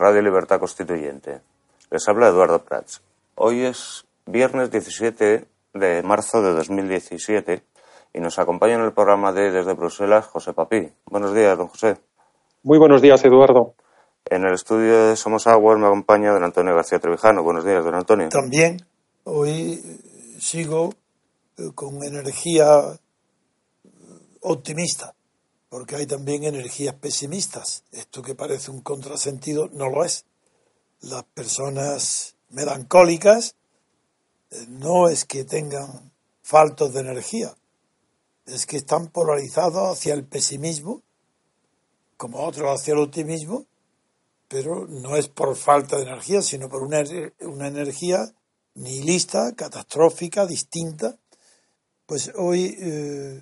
Radio Libertad Constituyente. Les habla Eduardo Prats. Hoy es viernes 17 de marzo de 2017 y nos acompaña en el programa de Desde Bruselas José Papí. Buenos días, don José. Muy buenos días, Eduardo. En el estudio de Somos Agua me acompaña don Antonio García Trevijano. Buenos días, don Antonio. También hoy sigo eh, con energía optimista porque hay también energías pesimistas. Esto que parece un contrasentido no lo es. Las personas melancólicas eh, no es que tengan faltos de energía, es que están polarizados hacia el pesimismo, como otros hacia el optimismo, pero no es por falta de energía, sino por una, una energía nihilista, catastrófica, distinta. Pues hoy, eh,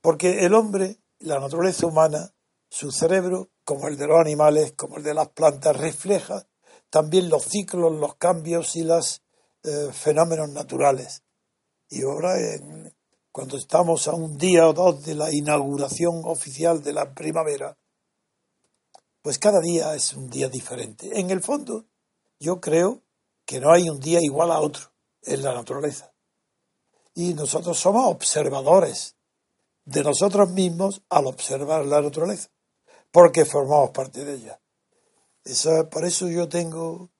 porque el hombre la naturaleza humana, su cerebro, como el de los animales, como el de las plantas, refleja también los ciclos, los cambios y los eh, fenómenos naturales. Y ahora, cuando estamos a un día o dos de la inauguración oficial de la primavera, pues cada día es un día diferente. En el fondo, yo creo que no hay un día igual a otro en la naturaleza. Y nosotros somos observadores de nosotros mismos al observar la naturaleza, porque formamos parte de ella. por eso yo tengo,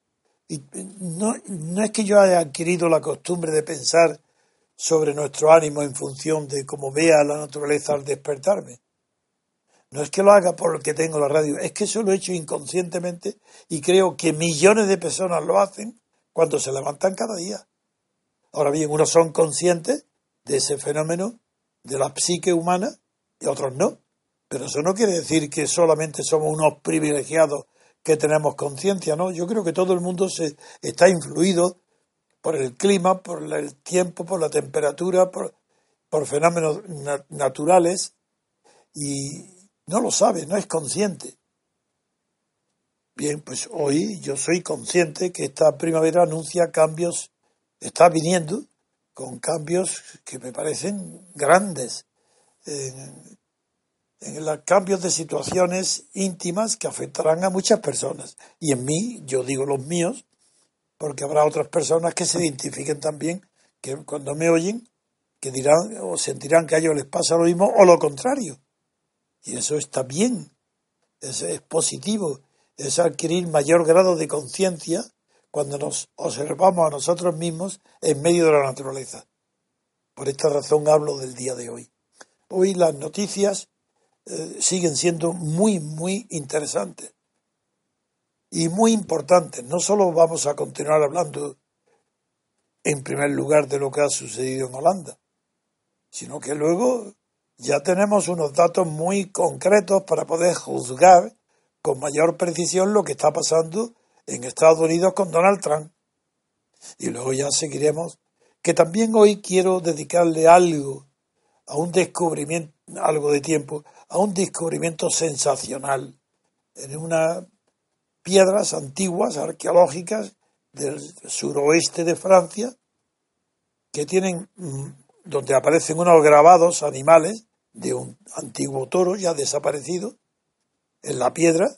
y no, no es que yo haya adquirido la costumbre de pensar sobre nuestro ánimo en función de cómo vea la naturaleza al despertarme. No es que lo haga porque tengo la radio, es que eso lo he hecho inconscientemente y creo que millones de personas lo hacen cuando se levantan cada día. Ahora bien, unos son conscientes de ese fenómeno de la psique humana y otros no. Pero eso no quiere decir que solamente somos unos privilegiados que tenemos conciencia, ¿no? Yo creo que todo el mundo se está influido por el clima, por el tiempo, por la temperatura, por, por fenómenos naturales y no lo sabe, no es consciente. Bien, pues hoy yo soy consciente que esta primavera anuncia cambios, está viniendo con cambios que me parecen grandes, en, los cambios de situaciones íntimas que afectarán a muchas personas. Y en mí, yo digo los míos, porque habrá otras personas que se identifiquen también, que cuando me oyen, que dirán o sentirán que a ellos les pasa lo mismo o lo contrario. Y eso está bien, es, es positivo, es adquirir mayor grado de conciencia cuando nos observamos a nosotros mismos en medio de la naturaleza. Por esta razón hablo del día de hoy. Hoy las noticias eh, siguen siendo muy, muy interesantes y muy importantes. No solo vamos a continuar hablando en primer lugar de lo que ha sucedido en Holanda, sino que luego ya tenemos unos datos muy concretos para poder juzgar con mayor precisión lo que está pasando en Estados Unidos con Donald Trump. Y luego ya seguiremos, que también hoy quiero dedicarle algo a un descubrimiento, algo de tiempo, a un descubrimiento sensacional en unas piedras antiguas, arqueológicas, del suroeste de Francia, que tienen, mm, donde aparecen unos grabados animales de un antiguo toro ya desaparecido en la piedra,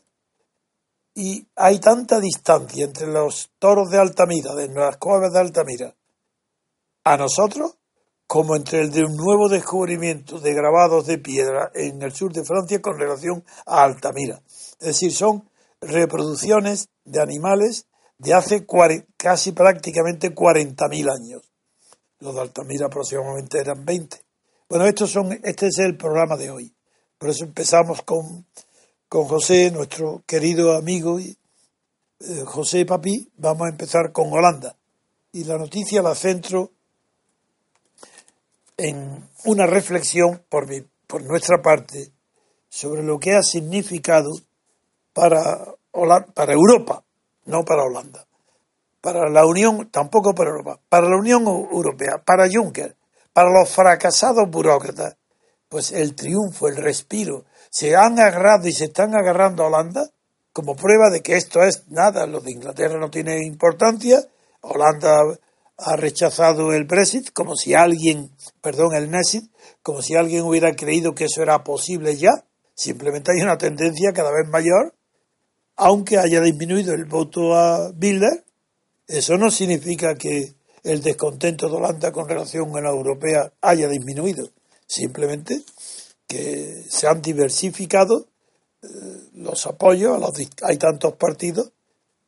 y hay tanta distancia entre los toros de Altamira, de las cuevas de Altamira, a nosotros, como entre el de un nuevo descubrimiento de grabados de piedra en el sur de Francia con relación a Altamira. Es decir, son reproducciones de animales de hace casi prácticamente 40.000 años. Los de Altamira aproximadamente eran 20. Bueno, estos son, este es el programa de hoy. Por eso empezamos con con José, nuestro querido amigo eh, José Papi, vamos a empezar con Holanda. Y la noticia la centro en una reflexión por, por nuestra parte sobre lo que ha significado para, para Europa, no para Holanda, para la Unión, tampoco para Europa, para la Unión Europea, para Juncker, para los fracasados burócratas, pues el triunfo, el respiro, se han agarrado y se están agarrando a Holanda como prueba de que esto es nada, lo de Inglaterra no tiene importancia, Holanda ha rechazado el Brexit como si alguien, perdón, el Nexit, como si alguien hubiera creído que eso era posible ya. Simplemente hay una tendencia cada vez mayor, aunque haya disminuido el voto a Bilder, eso no significa que el descontento de Holanda con relación a la europea haya disminuido. Simplemente que se han diversificado eh, los apoyos, hay tantos partidos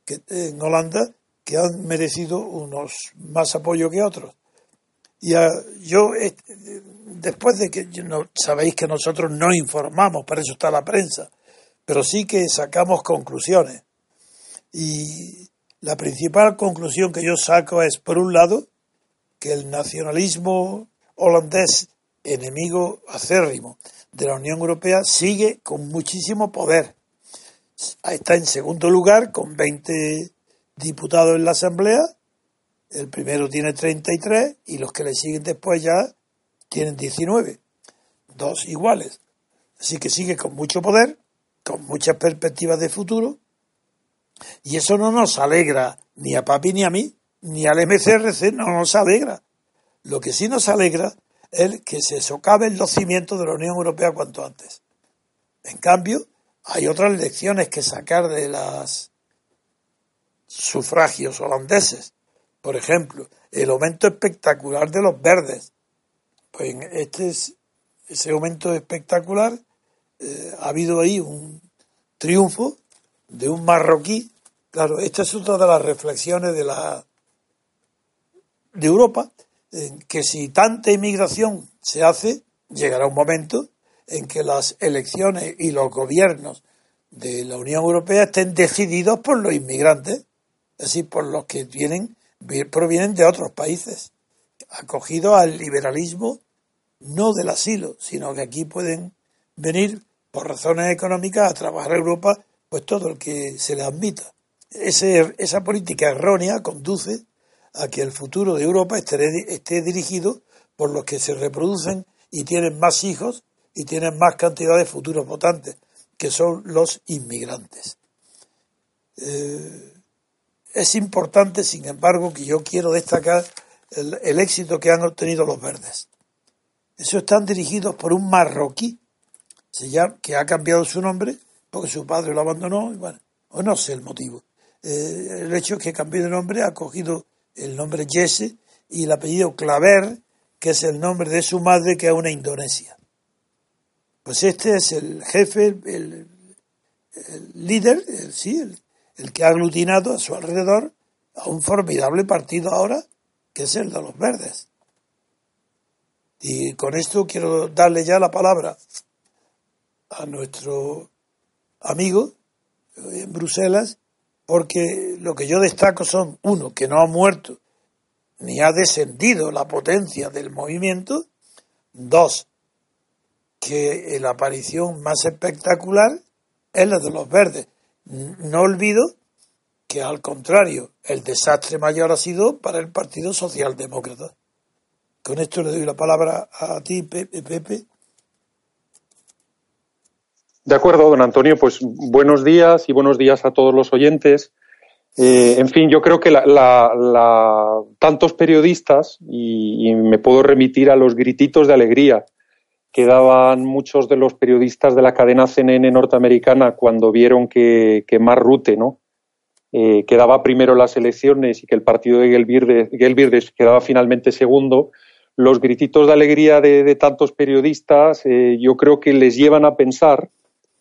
que, en Holanda que han merecido unos más apoyo que otros. Y yo, después de que sabéis que nosotros no informamos, para eso está la prensa, pero sí que sacamos conclusiones. Y la principal conclusión que yo saco es, por un lado, que el nacionalismo holandés enemigo acérrimo de la Unión Europea, sigue con muchísimo poder. Está en segundo lugar con 20 diputados en la Asamblea, el primero tiene 33 y los que le siguen después ya tienen 19, dos iguales. Así que sigue con mucho poder, con muchas perspectivas de futuro, y eso no nos alegra ni a Papi ni a mí, ni al MCRC, no nos alegra. Lo que sí nos alegra el que se socaven los cimientos de la Unión Europea cuanto antes. En cambio, hay otras lecciones que sacar de los sufragios holandeses. Por ejemplo, el aumento espectacular de los verdes. Pues este es, ese aumento espectacular eh, ha habido ahí un triunfo de un marroquí. Claro, esta es otra de las reflexiones de la de Europa, que si tanta inmigración se hace, llegará un momento en que las elecciones y los gobiernos de la Unión Europea estén decididos por los inmigrantes, es decir, por los que vienen, provienen de otros países, acogidos al liberalismo, no del asilo, sino que aquí pueden venir por razones económicas a trabajar en Europa, pues todo el que se les admita. esa política errónea conduce a que el futuro de Europa esté, dirigido por los que se reproducen y tienen más hijos y tienen más cantidad de futuros votantes, que son los inmigrantes. Eh, es importante, sin embargo, que yo quiero destacar el, éxito que han obtenido los verdes. Eso están dirigidos por un marroquí, que ha cambiado su nombre porque su padre lo abandonó, bueno, o no sé el motivo. Eh, el hecho es que cambió de nombre, ha cogido el nombre Jesse, y el apellido Claver, que es el nombre de su madre, que es una Indonesia. Pues este es el jefe, el, líder, el, sí, el, que ha aglutinado a su alrededor a un formidable partido ahora, que es el de los verdes. Y con esto quiero darle ya la palabra a nuestro amigo en Bruselas, porque lo que yo destaco son, uno, que no ha muerto ni ha descendido la potencia del movimiento, dos, que la aparición más espectacular es la de los verdes. No olvido que al contrario, el desastre mayor ha sido para el Partido Socialdemócrata. Con esto le doy la palabra a ti, Pepe. De acuerdo, don Antonio, pues buenos días y buenos días a todos los oyentes. Eh, en fin, yo creo que la, tantos periodistas, y, me puedo remitir a los grititos de alegría que daban muchos de los periodistas de la cadena CNN norteamericana cuando vieron que, que Mark Rutte, ¿no? Eh, quedaba primero las elecciones y que el partido de Gelbirdes quedaba finalmente segundo, los grititos de alegría de, tantos periodistas eh, yo creo que les llevan a pensar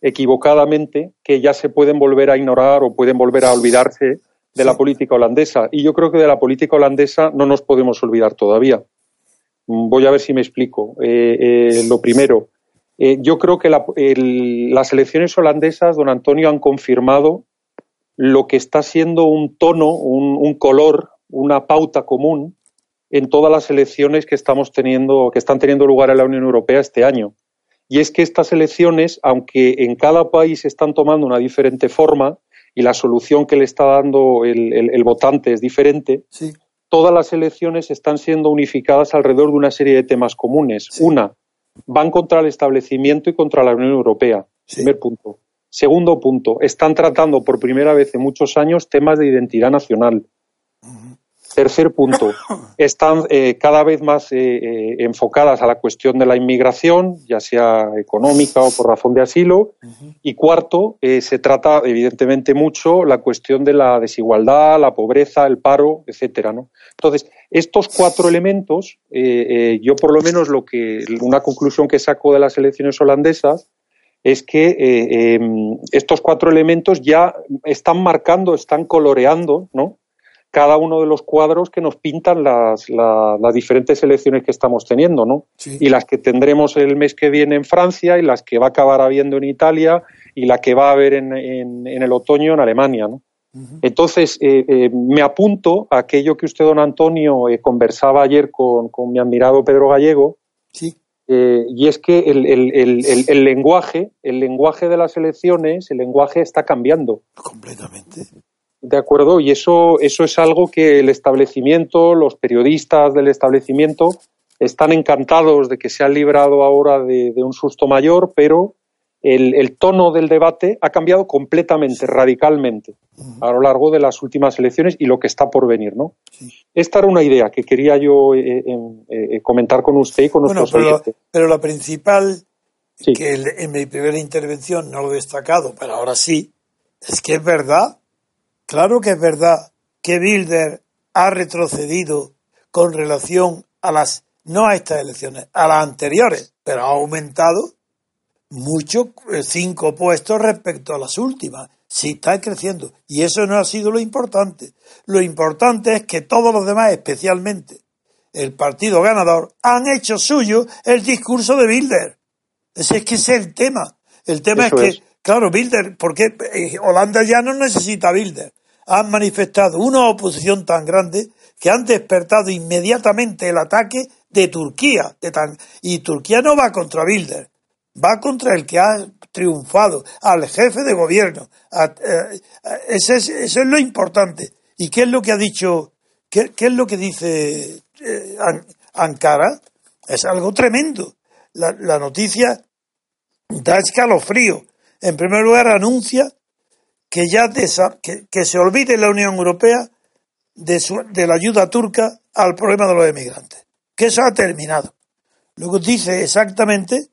equivocadamente que ya se pueden volver a ignorar o pueden volver a olvidarse de la política holandesa. Y yo creo que de la política holandesa no nos podemos olvidar todavía. Voy a ver si me explico. Eh, eh, lo primero, eh, yo creo que las elecciones holandesas, don Antonio, han confirmado lo que está siendo un tono, un, color, una pauta común en todas las elecciones que estamos teniendo, que están teniendo lugar en la Unión Europea este año. Y es que estas elecciones, aunque en cada país están tomando una diferente forma y la solución que le está dando el, votante es diferente, sí todas las elecciones están siendo unificadas alrededor de una serie de temas comunes. Una, van contra el establecimiento y contra la Unión Europea. Primer punto. Segundo punto, están tratando por primera vez en muchos años temas de identidad nacional. Tercer punto, están eh, cada vez más eh, eh, enfocadas a la cuestión de la inmigración, ya sea económica o por razón de asilo. Y cuarto, se trata evidentemente mucho la cuestión de la desigualdad, la pobreza, el paro, etcétera. ¿no? Entonces, estos cuatro elementos, yo por lo menos lo que una conclusión que saco de las elecciones holandesas es que em, estos cuatro elementos ya están marcando, están coloreando, ¿no? Cada uno de los cuadros que nos pintan las, las diferentes elecciones que estamos teniendo, ¿no? Y las que tendremos el mes que viene en Francia y las que va a acabar habiendo en Italia y la que va a haber en, en, el otoño en Alemania, ¿no? Entonces, eh, eh, me apunto a aquello que usted, don Antonio, eh, conversaba ayer con, con, mi admirado Pedro Gallego, sí. y es que el, el, el, lenguaje, el lenguaje de las elecciones, el lenguaje está cambiando. Completamente. De acuerdo, y eso, eso es algo que el establecimiento, los periodistas del establecimiento están encantados de que se han librado ahora de, un susto mayor, pero el, tono del debate ha cambiado completamente, radicalmente, a lo largo de las últimas elecciones y lo que está por venir, ¿no? Esta era una idea que quería yo eh, eh, eh, comentar con usted y con nuestros pero, pero la principal, que en mi primera intervención no lo he destacado, pero ahora sí, es que es verdad Claro que es verdad que Bilder ha retrocedido con relación a las, no a estas elecciones, a las anteriores, pero ha aumentado mucho, cinco puestos respecto a las últimas. Sí está creciendo. Y eso no ha sido lo importante. Lo importante es que todos los demás, especialmente el partido ganador, han hecho suyo el discurso de Bilder. Ese es que es el tema. El tema es que, claro, Bilder, porque eh, Holanda ya no necesita Bilder han manifestado una oposición tan grande que han despertado inmediatamente el ataque de Turquía. Y Turquía no va contra Bilder, va contra el que ha triunfado, al jefe de gobierno. Eh, eso, es, lo importante. ¿Y qué es lo que ha dicho, qué, es lo que dice eh, Ankara? Es algo tremendo. La noticia da escalofrío. En primer lugar, anuncia que ya que, se olvide la Unión Europea de, la ayuda turca al problema de los emigrantes. Que eso ha terminado. Luego dice exactamente,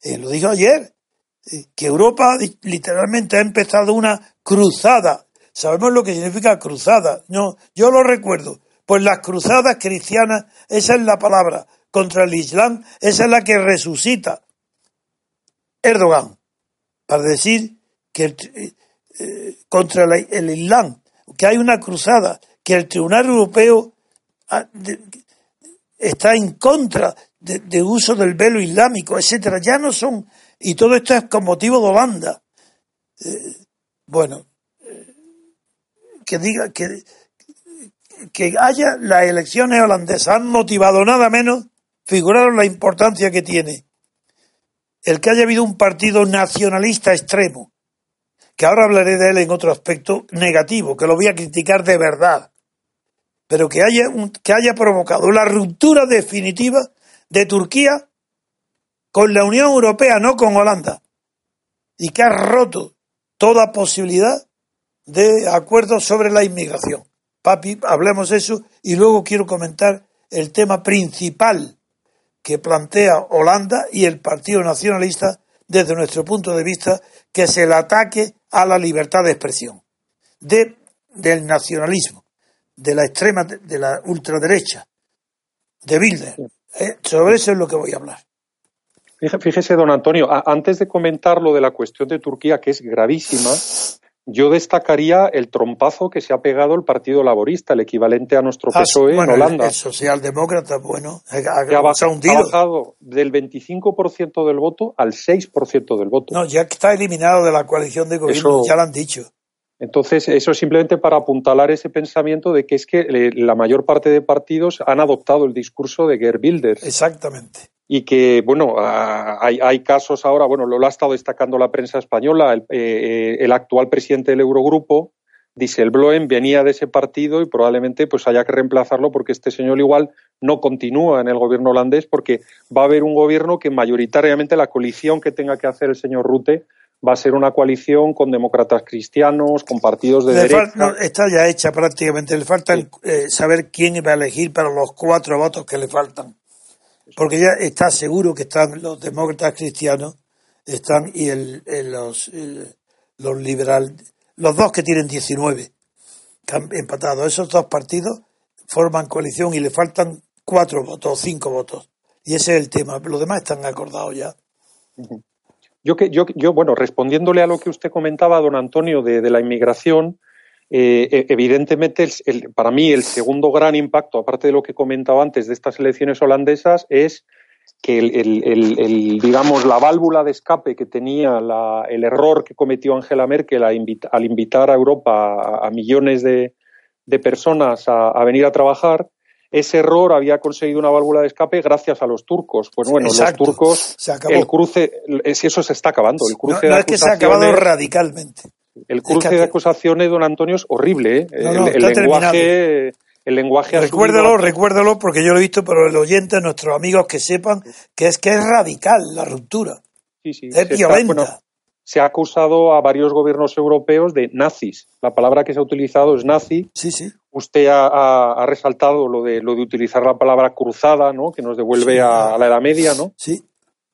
eh, lo dijo ayer, eh, que Europa literalmente ha empezado una cruzada. Sabemos lo que significa cruzada. No, yo lo recuerdo. Pues las cruzadas cristianas, esa es la palabra, contra el Islam, esa es la que resucita Erdogan, para decir que eh, contra el Islam, que hay una cruzada, que el Tribunal Europeo ah, está en contra de, uso del velo islámico, etcétera. Ya no son, y todo esto es con motivo de Holanda. Eh, bueno, eh, que diga que, que haya las elecciones holandesas han motivado nada menos, figuraron la importancia que tiene el que haya habido un partido nacionalista extremo que ahora hablaré de él en otro aspecto negativo, que lo voy a criticar de verdad, pero que haya, que haya provocado la ruptura definitiva de Turquía con la Unión Europea, no con Holanda, y que ha roto toda posibilidad de acuerdo sobre la inmigración. Papi, hablemos eso y luego quiero comentar el tema principal que plantea Holanda y el Partido Nacionalista desde nuestro punto de vista, que es el ataque a la libertad de expresión de, del nacionalismo, de la extrema, de la ultraderecha, de Bilder. Eh, sobre eso es lo que voy a hablar. Fíjese, don Antonio, antes de comentar lo de la cuestión de Turquía, que es gravísima, yo destacaría el trompazo que se ha pegado el Partido Laborista, el equivalente a nuestro ah, PSOE en Holanda. El, socialdemócrata, bueno, ha, ha, bajado del 25% del voto al 6% del voto. No, ya está eliminado de la coalición de gobierno, ya lo han dicho. Entonces, eso es simplemente para apuntalar ese pensamiento de que es que eh, la mayor parte de partidos han adoptado el discurso de Gerd Wilders. Exactamente y que, bueno, hay, hay, casos ahora, bueno, lo, ha estado destacando la prensa española, el, eh, el actual presidente del Eurogrupo, Dieselbloem, venía de ese partido y probablemente pues haya que reemplazarlo porque este señor igual no continúa en el gobierno holandés porque va a haber un gobierno que mayoritariamente la coalición que tenga que hacer el señor Rute va a ser una coalición con demócratas cristianos, con partidos de derecha. está ya hecha prácticamente. Le falta eh, saber quién va a elegir para los cuatro votos que le faltan porque ya está seguro que están los demócratas cristianos, están y el, los, los liberales, los dos que tienen 19 empatados. Esos dos partidos forman coalición y le faltan cuatro votos, cinco votos. Y ese es el tema. Los demás están acordados ya. Yo, que, yo, yo, bueno, respondiéndole a lo que usted comentaba, don Antonio, de, de la inmigración, eh, e, evidentemente, para mí el segundo gran impacto, aparte de lo que comentaba antes de estas elecciones holandesas, es que el, digamos la válvula de escape que tenía el error que cometió Angela Merkel al invitar a Europa a, millones de, personas a, venir a trabajar, ese error había conseguido una válvula de escape gracias a los turcos. Pues bueno, los turcos, el cruce, eso se está acabando. El cruce no es que se ha acabado radicalmente. El cruce de acusaciones, don Antonio, es horrible. ¿eh? el, lenguaje, el lenguaje. Recuérdalo, recuérdalo, porque yo lo he visto, pero el oyente, nuestros amigos que sepan que es que es radical la ruptura. Sí, sí. Es violenta. Se ha acusado a varios gobiernos europeos de nazis. La palabra que se ha utilizado es nazi. Sí, sí. Usted ha, resaltado lo de, lo de utilizar la palabra cruzada, ¿no? Que nos devuelve a, la Edad Media, ¿no? Sí.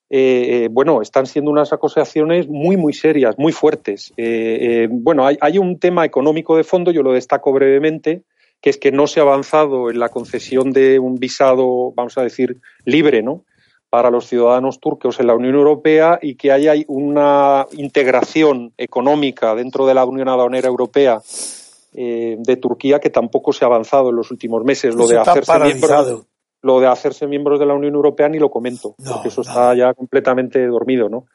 Eh, eh, bueno, están siendo unas acusaciones muy, muy serias, muy fuertes. Eh, bueno, hay, un tema económico de fondo, yo lo destaco brevemente, que es que no se ha avanzado en la concesión de un visado, vamos a decir, libre, ¿no? Para los ciudadanos turcos en la Unión Europea y que haya una integración económica dentro de la Unión Aduanera Europea de Turquía que tampoco se ha avanzado en los últimos meses. Lo de hacerse miembro, lo de hacerse miembros de la Unión Europea ni lo comento, porque eso está ya completamente dormido, ¿no?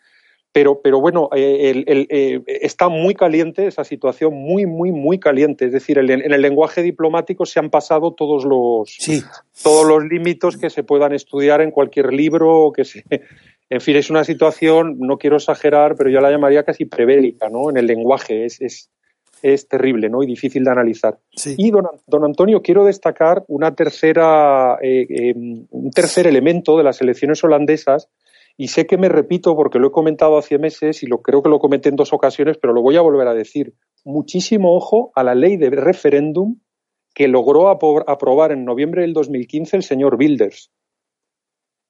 Pero, pero bueno, eh, eh, está muy caliente esa situación, muy, muy, muy caliente. Es decir, en el lenguaje diplomático se han pasado todos los, todos los límites que se puedan estudiar en cualquier libro, que se, en fin, es una situación, no quiero exagerar, pero yo la llamaría casi prebélica, ¿no? En el lenguaje es, es, es terrible ¿no? y difícil de analizar. Y don, don, Antonio, quiero destacar una tercera, eh, un tercer elemento de las elecciones holandesas, y sé que me repito porque lo he comentado hace meses y lo creo que lo comenté en dos ocasiones, pero lo voy a volver a decir. Muchísimo ojo a la ley de referéndum que logró aprobar en noviembre del 2015 el señor Wilders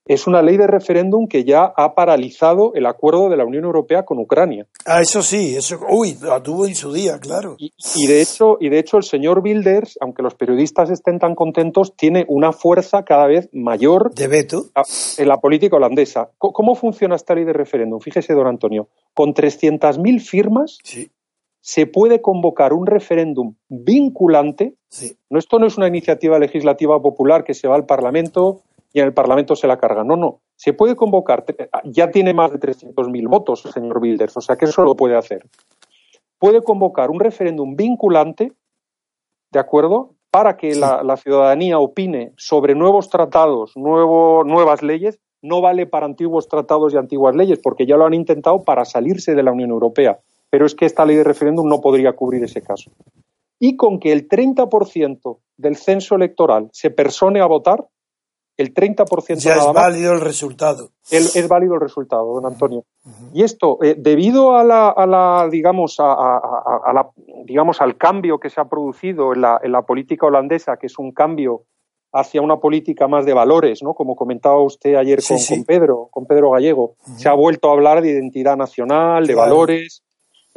es una ley de referéndum que ya ha paralizado el acuerdo de la Unión Europea con Ucrania. Ah, eso sí, eso, uy, la tuvo en su día, claro. Y, de hecho, y de hecho el señor Wilders, aunque los periodistas estén tan contentos, tiene una fuerza cada vez mayor de veto en la política holandesa. ¿Cómo funciona esta ley de referéndum? Fíjese, don Antonio, con 300.000 firmas se puede convocar un referéndum vinculante. No, esto no es una iniciativa legislativa popular que se va al Parlamento y en el Parlamento se la carga. No, no. Se puede convocar. Ya tiene más de 300.000 votos el señor Wilders, o sea que eso lo puede hacer. Puede convocar un referéndum vinculante, ¿de acuerdo? Para que la, ciudadanía opine sobre nuevos tratados, nuevo, nuevas leyes. No vale para antiguos tratados y antiguas leyes, porque ya lo han intentado para salirse de la Unión Europea pero es que esta ley de referéndum no podría cubrir ese caso. Y con que el 30% del censo electoral se persone a votar, el 30% ya es válido el resultado. es válido el resultado, don Antonio. Y esto, eh, debido a la, a la digamos, a, la, digamos, al cambio que se ha producido en la, en la política holandesa, que es un cambio hacia una política más de valores, ¿no? Como comentaba usted ayer con, Pedro, con Pedro Gallego, se ha vuelto a hablar de identidad nacional, de valores,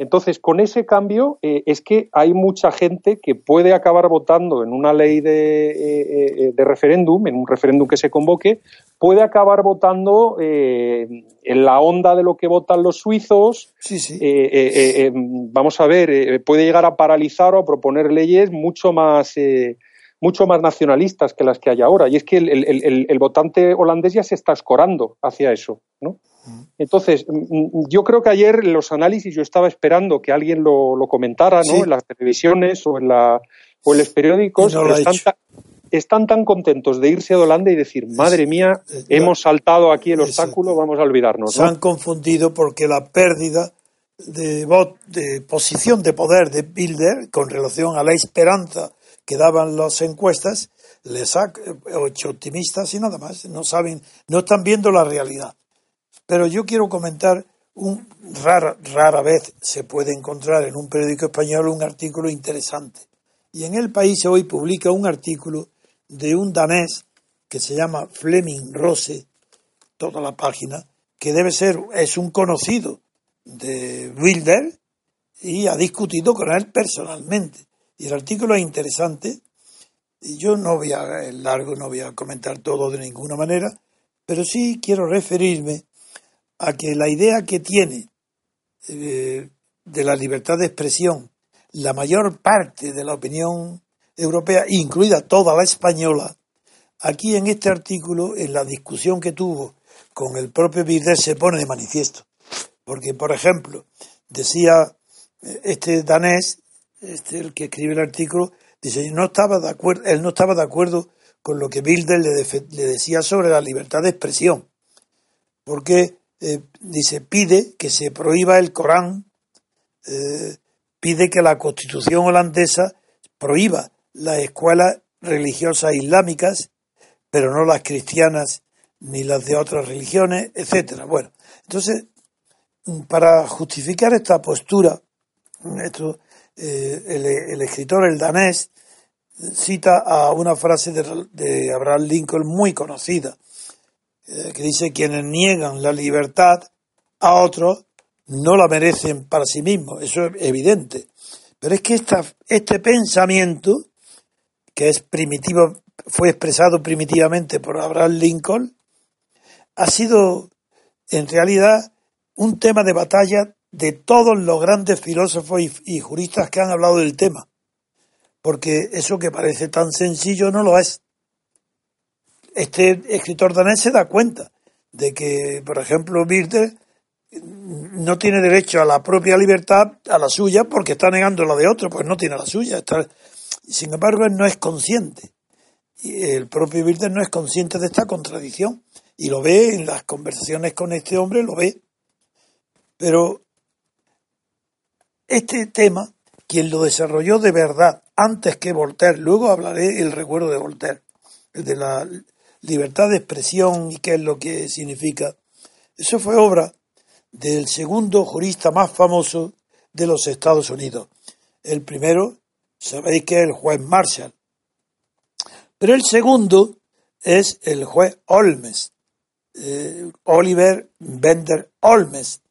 entonces, con ese cambio eh, es que hay mucha gente que puede acabar votando en una ley de, eh, eh, referéndum, en un referéndum que se convoque, puede acabar votando en la onda de lo que votan los suizos. Sí, sí. vamos a ver, puede llegar a paralizar o a proponer leyes mucho más mucho más nacionalistas que las que hay ahora. Y es que el, votante holandés ya se está escorando hacia eso, ¿no? Entonces, yo creo que ayer los análisis yo estaba esperando que alguien lo, comentara, ¿no? En las televisiones o en, la, o en los periódicos. están, tan contentos de irse a Holanda y decir, madre mía, eh, hemos saltado aquí el obstáculo, vamos a olvidarnos. Se han confundido porque la pérdida de, de posición de poder de Bilder con relación a la esperanza que daban las encuestas les ha hecho optimistas y nada más. No saben, no están viendo la realidad. Pero yo quiero comentar un rara, vez se puede encontrar en un periódico español un artículo interesante. Y en el país hoy publica un artículo de un danés que se llama Fleming Rose, toda la página, que debe ser, es un conocido de Wilder y ha discutido con él personalmente. Y el artículo es interesante. Y yo no voy a, largo, no voy a comentar todo de ninguna manera, pero sí quiero referirme a que la idea que tiene eh, de la libertad de expresión la mayor parte de la opinión europea, incluida toda la española, aquí en este artículo, en la discusión que tuvo con el propio Birder, se pone de manifiesto. Porque, por ejemplo, decía eh, este danés, este, el que escribe el artículo, dice, no estaba de acuerdo, él no estaba de acuerdo con lo que Bilder le, le decía sobre la libertad de expresión, porque eh, dice, pide que se prohíba el Corán, eh, pide que la constitución holandesa prohíba las escuelas religiosas islámicas, pero no las cristianas ni las de otras religiones, etcétera. Bueno, entonces, para justificar esta postura, esto, eh, el, escritor, el danés, cita a una frase de Abraham Lincoln muy conocida, eh, que dice quienes niegan la libertad a otros no la merecen para sí mismos, eso es evidente. Pero es que esta, este pensamiento, que es primitivo, fue expresado primitivamente por Abraham Lincoln, ha sido en realidad un tema de batalla de todos los grandes filósofos y, juristas que han hablado del tema. Porque eso que parece tan sencillo no lo es este escritor danés se da cuenta de que, por ejemplo, Birte no tiene derecho a la propia libertad, a la suya, porque está negando la de otro, pues no tiene la suya. Sin embargo, él no es consciente. El propio Birte no es consciente de esta contradicción. Y lo ve en las conversaciones con este hombre, lo ve. Pero este tema, quien lo desarrolló de verdad antes que Voltaire, luego hablaré el recuerdo de Voltaire, de la libertad de expresión y qué es lo que significa. Eso fue obra del segundo jurista más famoso de los Estados Unidos. El primero, sabéis que es el juez Marshall. Pero el segundo es el juez Olmes, eh, Oliver Bender Olmes.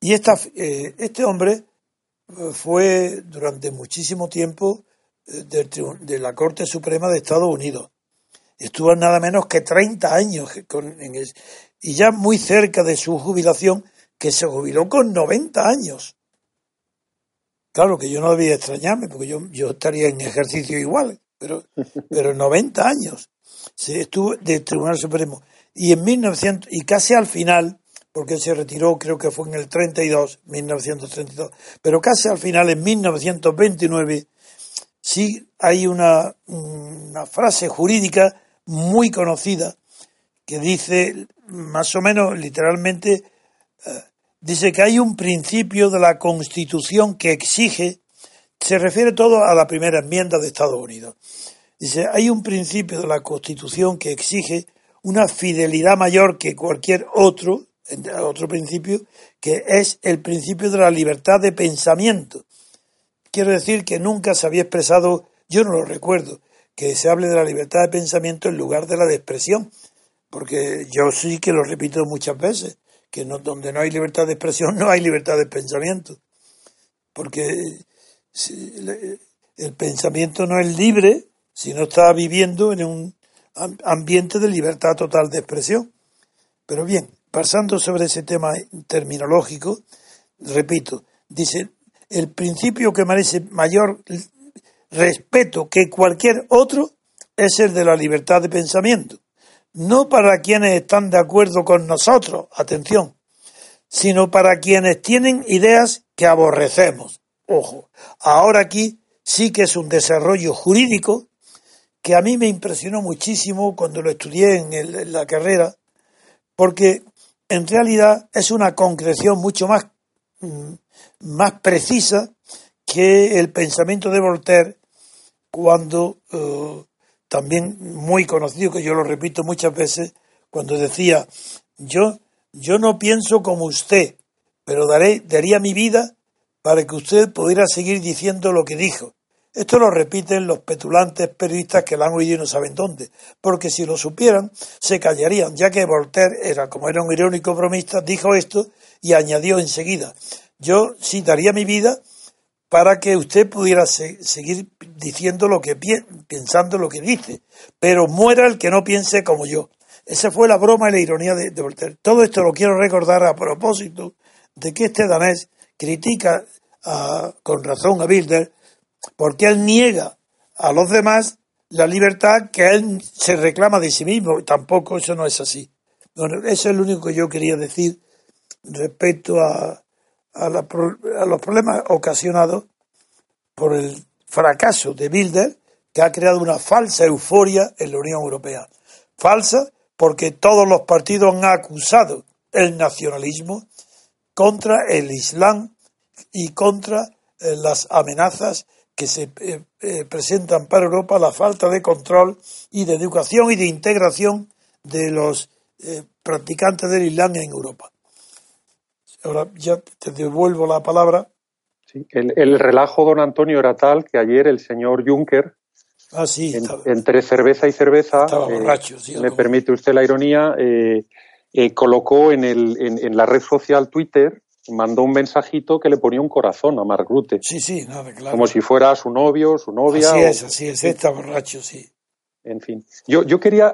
Y esta, eh, este hombre eh, fue durante muchísimo tiempo de la Corte Suprema de Estados Unidos estuvo nada menos que 30 años con, en y ya muy cerca de su jubilación, que se jubiló con 90 años. Claro que yo no debía extrañarme, porque yo, yo estaría en ejercicio igual, pero, pero 90 años. Se estuvo del Tribunal Supremo. Y en 1900, y casi al final, porque se retiró, creo que fue en el 32, 1932, pero casi al final, en 1929, sí hay una, una frase jurídica muy conocida que dice más o menos literalmente eh, dice que hay un principio de la Constitución que exige, se refiere todo a la primera enmienda de Estados Unidos. Dice, hay un principio de la Constitución que exige una fidelidad mayor que cualquier otro, otro principio, que es el principio de la libertad de pensamiento. Quiero decir que nunca se había expresado, yo no lo recuerdo, que se hable de la libertad de pensamiento en lugar de la de expresión, porque yo sí que lo repito muchas veces, que donde no hay libertad de expresión no hay libertad de pensamiento, porque el pensamiento no es libre si no está viviendo en un ambiente de libertad total de expresión. Pero bien, pasando sobre ese tema terminológico, repito, dice, el principio que merece mayor respeto que cualquier otro es el de la libertad de pensamiento. No para quienes están de acuerdo con nosotros, atención, sino para quienes tienen ideas que aborrecemos. Ojo, ahora aquí sí que es un desarrollo jurídico que a mí me impresionó muchísimo cuando lo estudié en, la carrera, porque en realidad es una concreción mucho más, mm, más precisa que el pensamiento de Voltaire cuando eh, también muy conocido que yo lo repito muchas veces cuando decía yo yo no pienso como usted pero daré daría mi vida para que usted pudiera seguir diciendo lo que dijo esto lo repiten los petulantes periodistas que lo han oído y no saben dónde, porque si lo supieran, se callarían, ya que Voltaire era, como era un irónico bromista, dijo esto y añadió enseguida, yo sí daría mi vida para que usted pudiera seguir diciendo lo que pensando lo que dice, pero muera el que no piense como yo. Esa fue la broma y la ironía de, Voltaire. Todo esto lo quiero recordar a propósito de que este danés critica con razón a Bilder porque él niega a los demás la libertad que él se reclama de sí mismo. Tampoco eso no es así. eso es lo único que yo quería decir respecto a, a, los problemas ocasionados por el fracaso de Bilder, que ha creado una falsa euforia en la Unión Europea. Falsa porque todos los partidos han acusado el nacionalismo contra el Islam y contra eh, las amenazas que se eh, eh, presentan para Europa la falta de control y de educación y de integración de los practicantes del Islam en Europa. Ahora ya te devuelvo la palabra. el, relajo, don Antonio, era tal que ayer el señor Juncker, ah, entre cerveza y cerveza, me permite usted la ironía, colocó en, el, en la red social Twitter mandó un mensajito que le ponía un corazón a Mark Rutte. Sí, sí, nada, claro. Como si fuera su novio, su novia. Así es, así es, está borracho, sí. En fin, yo, yo quería,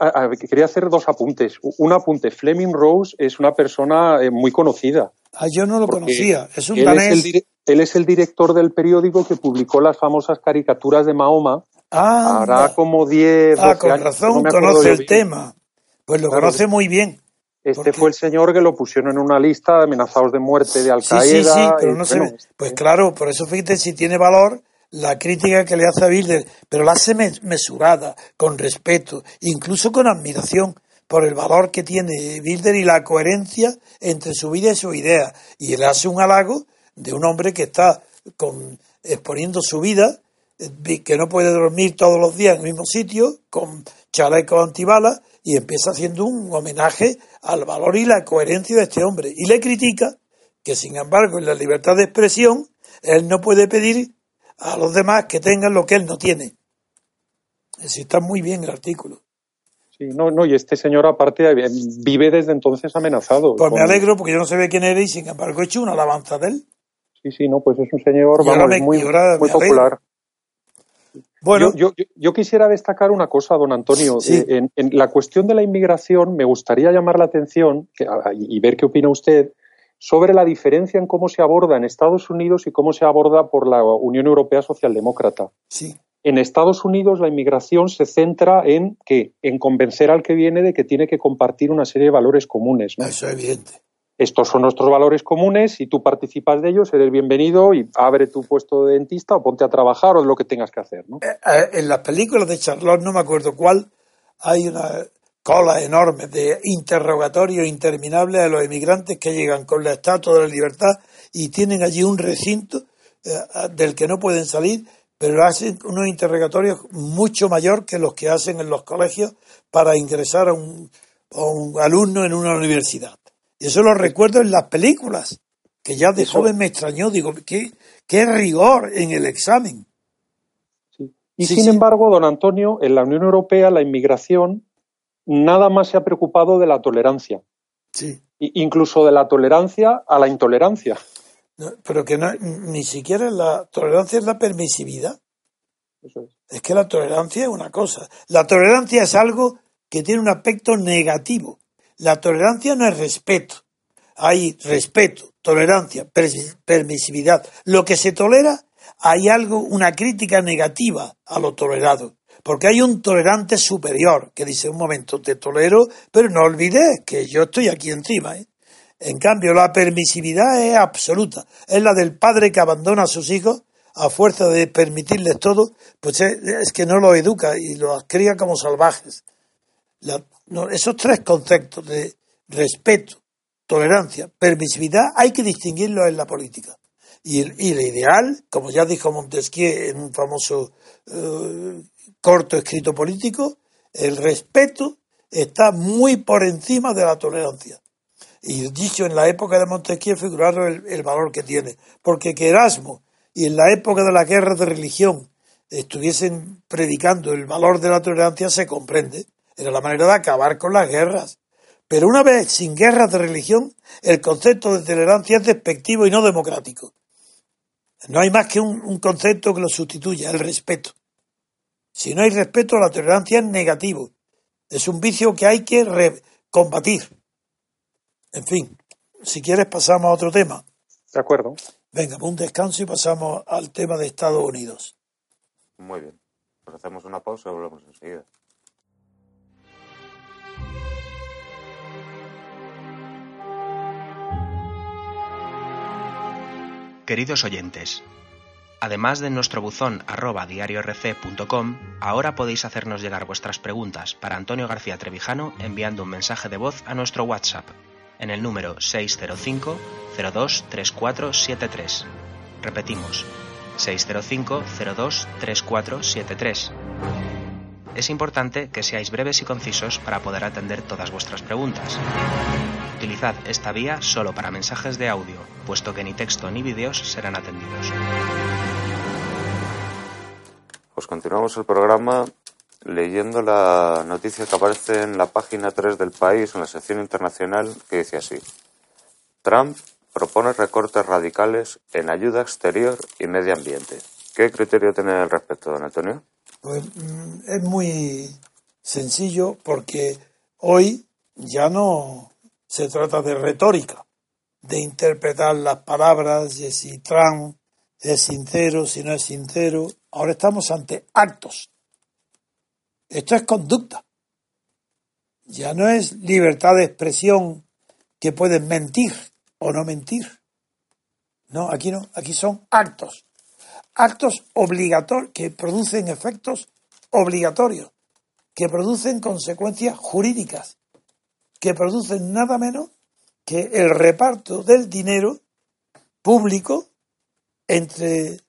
quería hacer dos apuntes. Un apunte, Fleming Rose es una persona eh, muy conocida. Ah, yo no lo conocía, es un él Es el, él es el director del periódico que publicó las famosas caricaturas de Mahoma. Ah, Hará como 10, Ah, con razón conoce el tema. Pues lo conoce muy bien. Este fue el señor que lo pusieron en una lista de amenazados de muerte de Al Qaeda. Sí, sí, sí, pero no. Pues claro, por eso fíjate si tiene valor la crítica que le hace a Bilder, pero la hace mesurada, con respeto, incluso con admiración por el valor que tiene Bilder y la coherencia entre su vida y su idea. Y le hace un halago de un hombre que está con, exponiendo su vida, eh, que no puede dormir todos los días en el mismo sitio, con chalecos antibalas, y empieza haciendo un homenaje al valor y la coherencia de este hombre. Y le critica que, sin embargo, en la libertad de expresión, él no puede pedir a los demás que tengan lo que él no tiene. Es está muy bien el artículo. Sí, no, no, y este señor aparte vive desde entonces amenazado. Pues me alegro porque yo no sé quién era y sin embargo he hecho una alabanza de él. Sí, sí, no, pues es un señor muy, muy popular. Bueno, yo, yo, quisiera destacar una cosa, don Antonio. Eh, en, la cuestión de la inmigración, me gustaría llamar la atención y ver qué opina usted sobre la diferencia en cómo se aborda en Estados Unidos y cómo se aborda por la Unión Europea Socialdemócrata. Sí. En Estados Unidos la inmigración se centra en que en convencer al que viene de que tiene que compartir una serie de valores comunes. Eso es evidente estos son nuestros valores comunes, y tú participas de ellos, eres bienvenido y abre tu puesto de dentista o ponte a trabajar o lo que tengas que hacer. ¿no? Eh, eh, en las películas de Charlotte, no me acuerdo cuál, hay una colas enormes de interrogatorios interminables a los inmigrantes que llegan con la estatua de la libertad y tienen allí un recinto eh, del que no pueden salir, pero hacen unos interrogatorios mucho mayor que los que hacen en los colegios para ingresar a un, alumno en una universidad. Y eso lo recuerdo en las películas, que ya de joven me extrañó, digo, ¿qué, qué rigor en el examen. Y sin embargo, don Antonio, en la Unión Europea la inmigración nada más se ha preocupado de la tolerancia. Sí. incluso de la tolerancia a la intolerancia. Pero que no, ni siquiera la tolerancia es la permisividad. es. que la tolerancia es una cosa. La tolerancia es algo que tiene un aspecto negativo. La tolerancia no es respeto. Hay respeto, tolerancia, permisividad. Lo que se tolera, hay algo, una crítica negativa a lo tolerado. Porque hay un tolerante superior que dice, un momento, te tolero, pero no olvides que yo estoy aquí encima. ¿eh? En cambio, la permisividad es absoluta. Es la del padre que abandona a sus hijos a fuerza de permitirles todo, pues es, que no los educa y los cría como salvajes. esos tres conceptos de respeto, tolerancia, permisividad, hay que distinguirlos en la política. Y, el ideal, como ya dijo Montesquieu en un famoso eh, corto escrito político, el respeto está muy por encima de la tolerancia. Y dicho en la época de Montesquieu, figuraron el, valor que tiene. Porque que Erasmo y en la época de la guerra de religión estuviesen predicando el valor de la tolerancia, se comprende. Era la manera de acabar con las guerras. Pero una vez sin guerras de religión, el concepto de tolerancia es despectivo y no democrático. No hay más que un concepto que lo sustituya, el respeto. Si no hay respeto, la tolerancia es negativo. Es un vicio que hay que combatir. En fin, si quieres pasamos a otro tema. De acuerdo. Venga, un descanso y pasamos al tema de Estados Unidos. Muy bien. Pues hacemos una pausa y volvemos enseguida. Queridos oyentes, Además de nuestro buzón arroba diariorc.com, ahora podéis hacernos llegar vuestras preguntas para Antonio García Trevijano enviando un mensaje de voz a nuestro WhatsApp en el número 605 02 3473. Repetimos, 605 02 3473. Es importante que seáis breves y concisos para poder atender todas vuestras preguntas. Utilizad esta vía solo para mensajes de audio, puesto que ni texto ni vídeos serán atendidos. Pues continuamos el programa leyendo la noticia que aparece en la página 3 del país, en la sección internacional, que dice así. Trump propone recortes radicales en ayuda exterior y medio ambiente. ¿Qué criterio tiene al respecto, don Antonio? Pues mm, es muy sencillo porque hoy ya no se trata de retórica, de interpretar las palabras de si Trump es sincero, si no es sincero. Ahora estamos ante actos. Esto es conducta. Ya no es libertad de expresión que pueden mentir o no mentir. No, aquí no, aquí son actos. Actos obligatorios que producen efectos obligatorios, que producen consecuencias jurídicas, que producen nada menos que el reparto del dinero público entre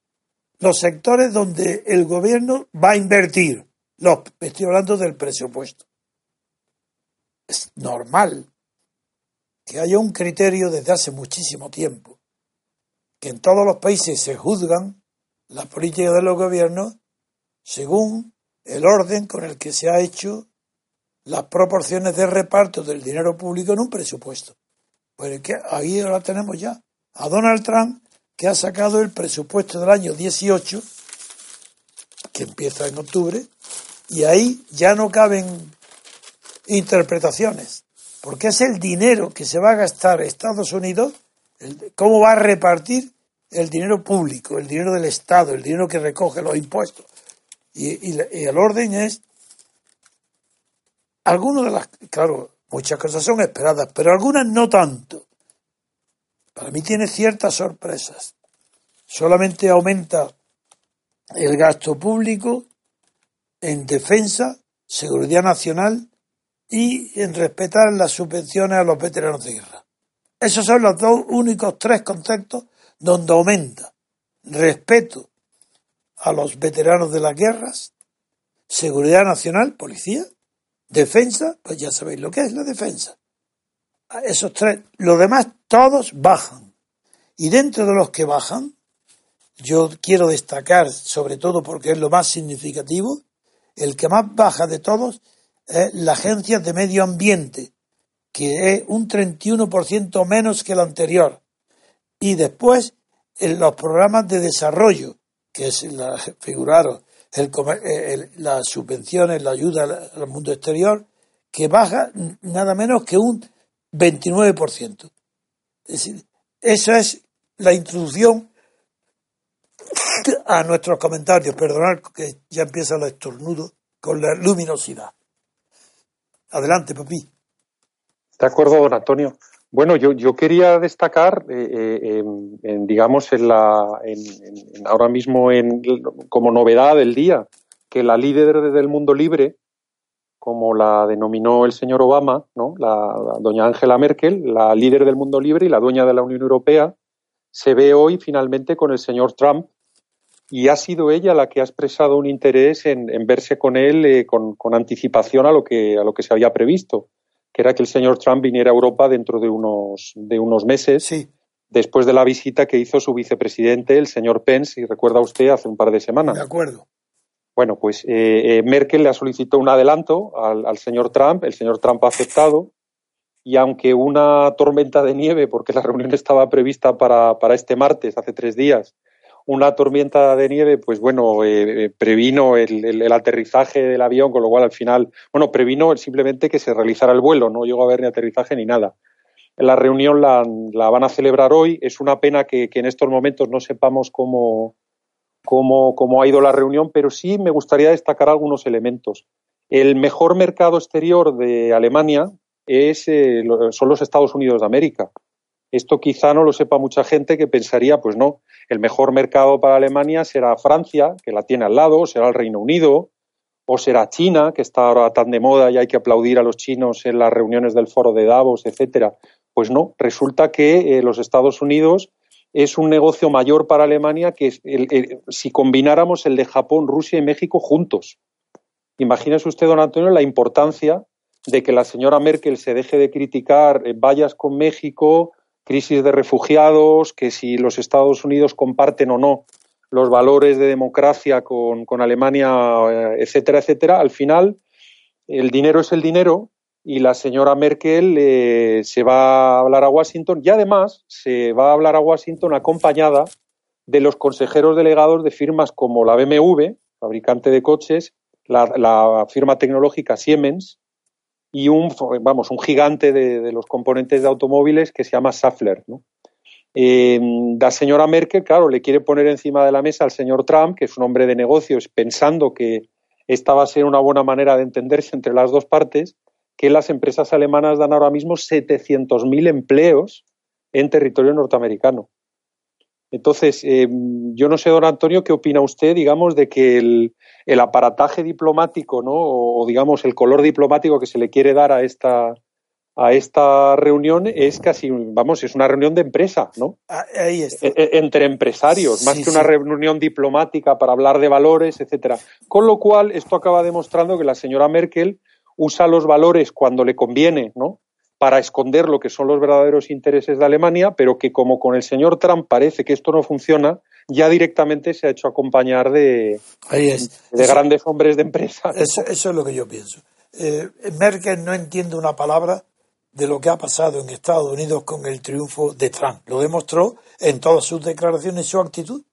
los sectores donde el gobierno va a invertir. Los, estoy hablando del presupuesto. Es normal que haya un criterio desde hace muchísimo tiempo, que en todos los países se juzgan las políticas de los gobiernos según el orden con el que se ha hecho las proporciones de reparto del dinero público en un presupuesto. Pues que ahí ahora tenemos ya a Donald Trump que ha sacado el presupuesto del año 18, que empieza en octubre, y ahí ya no caben interpretaciones, porque es el dinero que se va a gastar Estados Unidos, cómo va a repartir el dinero público, el dinero del Estado, el dinero que recoge los impuestos. Y, el orden es, algunas de las, claro, muchas cosas son esperadas, pero algunas no tanto. Para mí tiene ciertas sorpresas. Solamente aumenta el gasto público en defensa, seguridad nacional y en respetar las subvenciones a los veteranos de guerra. Esos son los dos únicos tres conceptos donde aumenta respeto a los veteranos de las guerras, seguridad nacional, policía, defensa, pues ya sabéis lo que es la defensa. Esos tres, los demás todos bajan. Y dentro de los que bajan, yo quiero destacar, sobre todo porque es lo más significativo, el que más baja de todos es la Agencia de Medio Ambiente, que es un 31% menos que la anterior. Y después en los programas de desarrollo, que es la, figuraros, el, las subvenciones, la ayuda al mundo exterior, que baja nada menos que un 29%. Es decir, esa es la introducción a nuestros comentarios. Perdonad que ya empieza el estornudo con la luminosidad. Adelante, papi. De acuerdo, don Antonio. Bueno, yo, yo quería destacar, eh, eh, en, digamos, en la, en, ahora mismo en, como novedad del día, que la líder del mundo libre, como la denominó el señor Obama, ¿no? la, doña Angela Merkel, la líder del mundo libre y la dueña de la Unión Europea, se ve hoy finalmente con el señor Trump y ha sido ella la que ha expresado un interés en, verse con él eh, con, con, anticipación a lo que a lo que se había previsto que era que el señor Trump viniera a Europa dentro de unos, de unos meses, después de la visita que hizo su vicepresidente, el señor Pence, y recuerda usted, hace un par de semanas. De acuerdo. Bueno, pues eh, eh, Merkel le ha solicitado un adelanto al, señor Trump, el señor Trump ha aceptado, y aunque una tormenta de nieve, porque la reunión estaba prevista para, para este martes, hace tres días, una tormenta de nieve, pues bueno, eh, eh, previno el, aterrizaje del avión, con lo cual al final, bueno, previno simplemente que se realizara el vuelo, no llegó a haber ni aterrizaje ni nada. La reunión la, van a celebrar hoy. Es una pena que, en estos momentos no sepamos cómo, cómo, cómo, ha ido la reunión, pero sí me gustaría destacar algunos elementos. El mejor mercado exterior de Alemania es, eh, son los Estados Unidos de América. Esto quizá no lo sepa mucha gente que pensaría, pues no, el mejor mercado para Alemania será Francia, que la tiene al lado, será el Reino Unido, o será China, que está ahora tan de moda y hay que aplaudir a los chinos en las reuniones del foro de Davos, etcétera. Pues no, resulta que eh, los Estados Unidos es un negocio mayor para Alemania que si combináramos el de Japón, Rusia y México juntos. Imagínese usted, don Antonio, la importancia de que la señora Merkel se deje de criticar eh, vallas con México, crisis de refugiados, que si los Estados Unidos comparten o no los valores de democracia con, Alemania, eh, etcétera, etcétera, al final el dinero es el dinero y la señora Merkel eh, se va a hablar a Washington y además se va a hablar a Washington acompañada de los consejeros delegados de firmas como la BMW, fabricante de coches, la, la firma tecnológica Siemens, y un, vamos, un gigante de, los componentes de automóviles que se llama Safler. Eh, la señora Merkel, claro, le quiere poner encima de la mesa al señor Trump, que es un hombre de negocios, pensando que esta va a ser una buena manera de entenderse entre las dos partes, que las empresas alemanas dan ahora mismo 700.000 empleos en territorio norteamericano. Entonces, eh, yo no sé, don Antonio, qué opina usted, digamos, de que el, aparataje diplomático, ¿no? O, digamos, el color diplomático que se le quiere dar a esta, a esta reunión es casi, vamos, es una reunión de empresa, ¿no? Ah, ahí está. E, e, entre empresarios, más que una reunión diplomática para hablar de valores, etcétera. Con lo cual, esto acaba demostrando que la señora Merkel usa los valores cuando le conviene, ¿no? Para esconder lo que son los verdaderos intereses de Alemania, pero que como con el señor Trump parece que esto no funciona, ya directamente se ha hecho acompañar de, de grandes hombres de empresa. Eso, es lo que yo pienso. Eh, Merkel no entiende una palabra de lo que ha pasado en Estados Unidos con el triunfo de Trump. Lo demostró en todas sus declaraciones y su actitud.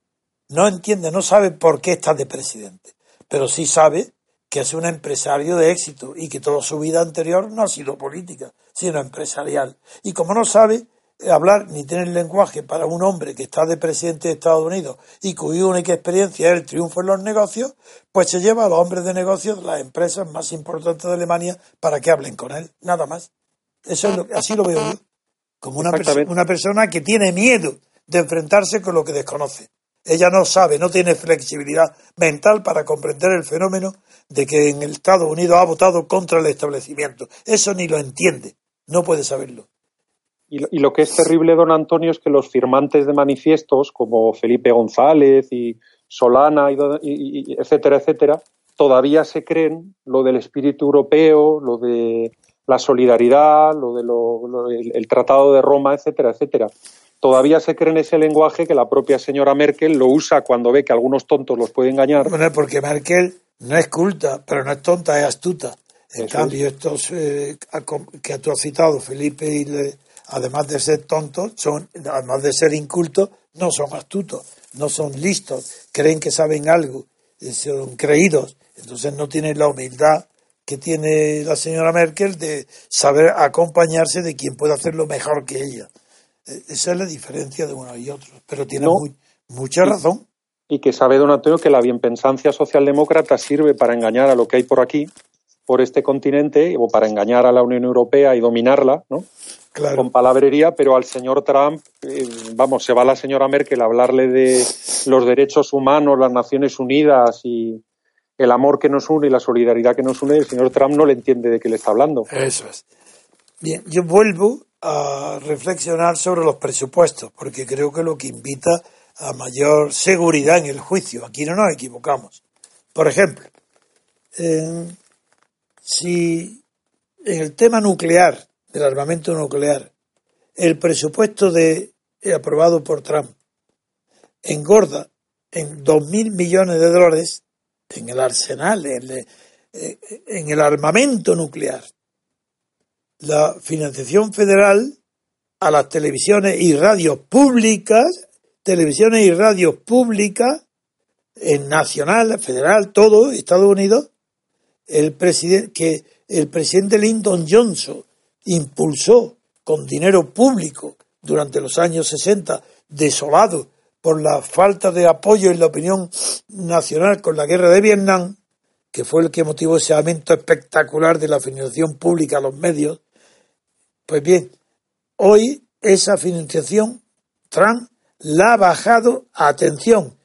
No entiende, no sabe por qué está de presidente, pero sí sabe que es un empresario de éxito y que toda su vida anterior no ha sido política, sino empresarial. Y como no sabe hablar ni tener lenguaje para un hombre que está de presidente de Estados Unidos y cuya única experiencia es el triunfo en los negocios, pues se lleva a los hombres de negocios, las empresas más importantes de Alemania, para que hablen con él, nada más. Eso es lo, así lo veo yo, como una, una persona que tiene miedo de enfrentarse con lo que desconoce. Ella no sabe, no tiene flexibilidad mental para comprender el fenómeno de que en el Estados Unidos ha votado contra el establecimiento. Eso ni lo entiende, no puede saberlo. Y, lo que es terrible, don Antonio, es que los firmantes de manifiestos, como Felipe González y Solana, y, etcétera, etcétera, todavía se creen lo del espíritu europeo, lo de la solidaridad, lo del el Tratado de Roma, etcétera, etcétera. Todavía se creen ese lenguaje que la propia señora Merkel lo usa cuando ve que algunos tontos los puede engañar. Bueno, porque Merkel no es culta, pero no es tonta, es astuta. En cambio, estos eh, que tú has citado, Felipe y, además de ser tontos, son, además de ser incultos, no son astutos, no son listos, creen que saben algo, eh, son creídos, entonces no tienen la humildad que tiene la señora Merkel de saber acompañarse de quien puede hacerlo mejor que ella. Eh, esa es la diferencia de uno y otro, pero tiene mucha razón. Y que sabe don Antonio que la bienpensancia socialdemócrata sirve para engañar a lo que hay por aquí, por este continente, o para engañar a la Unión Europea y dominarla, ¿no? con palabrería, pero al señor Trump, eh, vamos, se va la señora Merkel a hablarle de los derechos humanos, las Naciones Unidas y el amor que nos une y la solidaridad que nos une, el señor Trump no le entiende de qué le está hablando. Eso es. Bien, yo vuelvo a reflexionar sobre los presupuestos, porque creo que lo que invita a mayor seguridad en el juicio, aquí no nos equivocamos. Por ejemplo, si en el tema nuclear del armamento nuclear, el presupuesto de, eh, aprobado por Trump engorda en dos mil millones de dólares en el arsenal, en, eh, en el armamento nuclear. La financiación federal a las televisiones y radios públicas, televisiones y radios públicas, en nacional, federal, todo, Estados Unidos, el presidente, que el presidente Lyndon Johnson impulsó con dinero público durante los años 60, desolado por la falta de apoyo en la opinión nacional con la guerra de Vietnam, que fue el que motivó ese aumento espectacular de la financiación pública a los medios, pues bien, hoy esa financiación Trump la ha bajado, atención,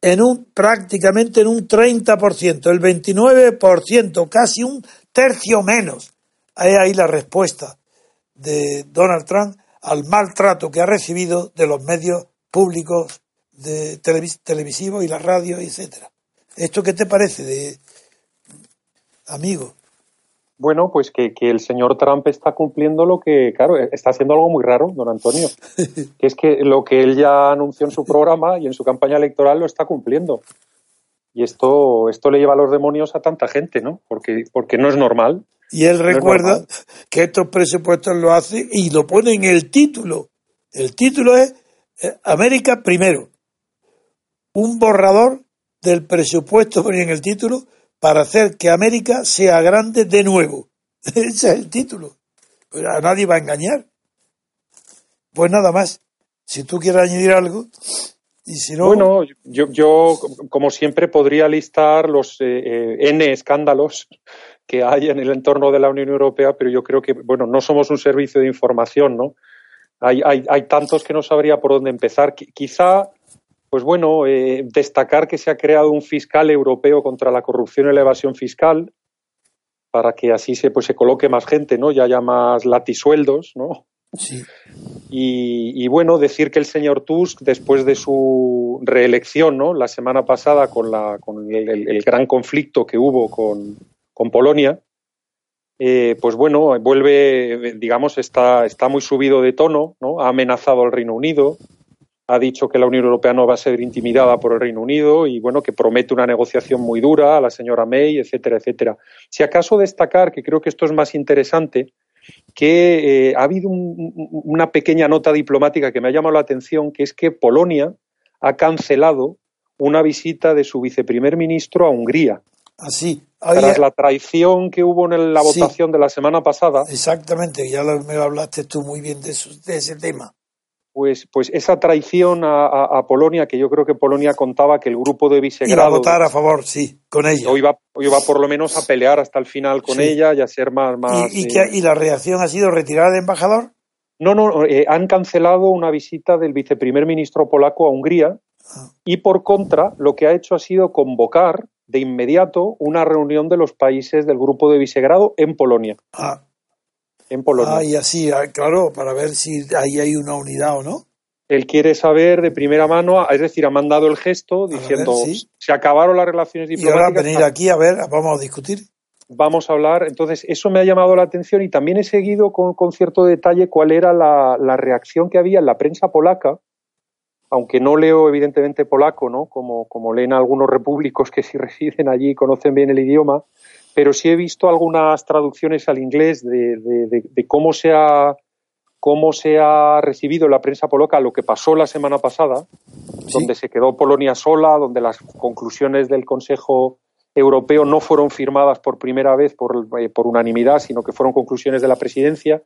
en un prácticamente en un 30%, el 29%, casi un tercio menos. Hay ahí la respuesta de Donald Trump al maltrato que ha recibido de los medios públicos de televisivos y la radio, etcétera. ¿Esto qué te parece de amigo? Bueno, pues que, el señor Trump está cumpliendo lo que, claro, está haciendo algo muy raro, don Antonio, que es que lo que él ya anunció en su programa y en su campaña electoral lo está cumpliendo. Y esto, esto le lleva a los demonios a tanta gente, ¿no? Porque, porque no es normal. Y él recuerda que estos presupuestos lo hace y lo pone en el título. El título es eh, América primero. Un borrador del presupuesto en el título para hacer que América sea grande de nuevo. Ese es el título. A nadie va a engañar. Pues nada más. Si tú quieres añadir algo. Bueno, yo, yo como siempre podría listar los eh, eh, N escándalos que hay en el entorno de la Unión Europea, pero yo creo que, bueno, no somos un servicio de información, ¿no? Hay, hay, hay tantos que no sabría por dónde empezar. Quizá pues bueno, eh, destacar que se ha creado un fiscal europeo contra la corrupción y la evasión fiscal para que así se, pues, se coloque más gente, ¿no? Ya haya más latisueldos, ¿no? Sí. Y, bueno, decir que el señor Tusk, después de su reelección, ¿no? La semana pasada con, la, con el, gran conflicto que hubo con, con Polonia, eh, pues bueno, vuelve, digamos, está, está muy subido de tono, ¿no? Ha amenazado al Reino Unido, ha dicho que la Unión Europea no va a ser intimidada por el Reino Unido y bueno, que promete una negociación muy dura a la señora May, etcétera, etcétera. Si acaso destacar, que creo que esto es más interesante, que eh, ha habido una pequeña nota diplomática que me ha llamado la atención, que es que Polonia ha cancelado una visita de su viceprimer ministro a Hungría. Así. Ah, Tras la traición que hubo en la votación de la semana pasada. Exactamente, ya me hablaste tú muy bien de ese tema pues, pues esa traición a, Polonia, que yo creo que Polonia contaba que el grupo de Visegrado... Iba a votar a favor, sí, con ella. O iba, iba por lo menos a pelear hasta el final con ella y a ser más... más ¿Y, ¿Y, la reacción ha sido retirar al embajador? No, no, eh, han cancelado una visita del viceprimer ministro polaco a Hungría, Y por contra, lo que ha hecho ha sido convocar de inmediato una reunión de los países del grupo de Visegrado en Polonia. Ah, En Polonia. ah, y así, ah, claro, para ver si ahí hay una unidad o no. Él quiere saber de primera mano, es decir, ha mandado el gesto ver, diciendo sí. se acabaron las relaciones Y ahora diplomáticas. venir aquí a ver, vamos a discutir. Vamos a hablar. Entonces, eso me ha llamado la atención y también he seguido con, con cierto detalle cuál era la, la reacción que había en la prensa polaca, aunque no leo evidentemente polaco, ¿no? Como, como leen algunos repúblicos que sí residen allí y conocen bien el idioma, pero sí he visto algunas traducciones al inglés de, de- de- de cómo se ha cómo se ha recibido en la prensa polaca lo que pasó la semana pasada, donde se quedó Polonia sola, donde las conclusiones del Consejo Europeo no fueron firmadas por primera vez por, eh, por unanimidad, sino que fueron conclusiones de la presidencia.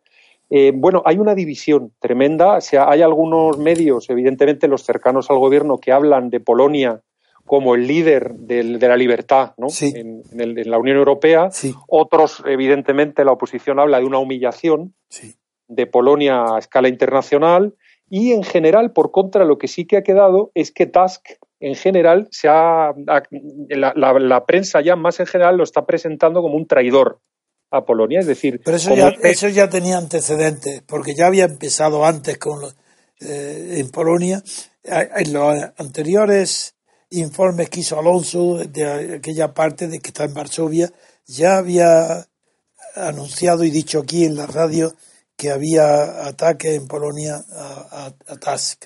Eh, bueno, hay una división tremenda. O sea, hay algunos medios, evidentemente los cercanos al gobierno, que hablan de Polonia como el líder del- de la libertad ¿no? Sí. en, en el- en la Unión Europea. Sí, Otros, evidentemente, la oposición habla de una humillación sí. de Polonia a escala internacional y en general, por contra, lo que sí que ha quedado es que Tusk en general se ha, la, la- la prensa ya más en general lo está presentando como un traidor a Polonia, es decir, Pero eso ya, eso ya tenía antecedentes, porque ya había empezado antes con eh, en Polonia. En los anteriores informes que hizo Alonso de aquella parte de que está en Varsovia, ya había anunciado y dicho aquí en la radio que había ataques en Polonia a, a, a Tusk.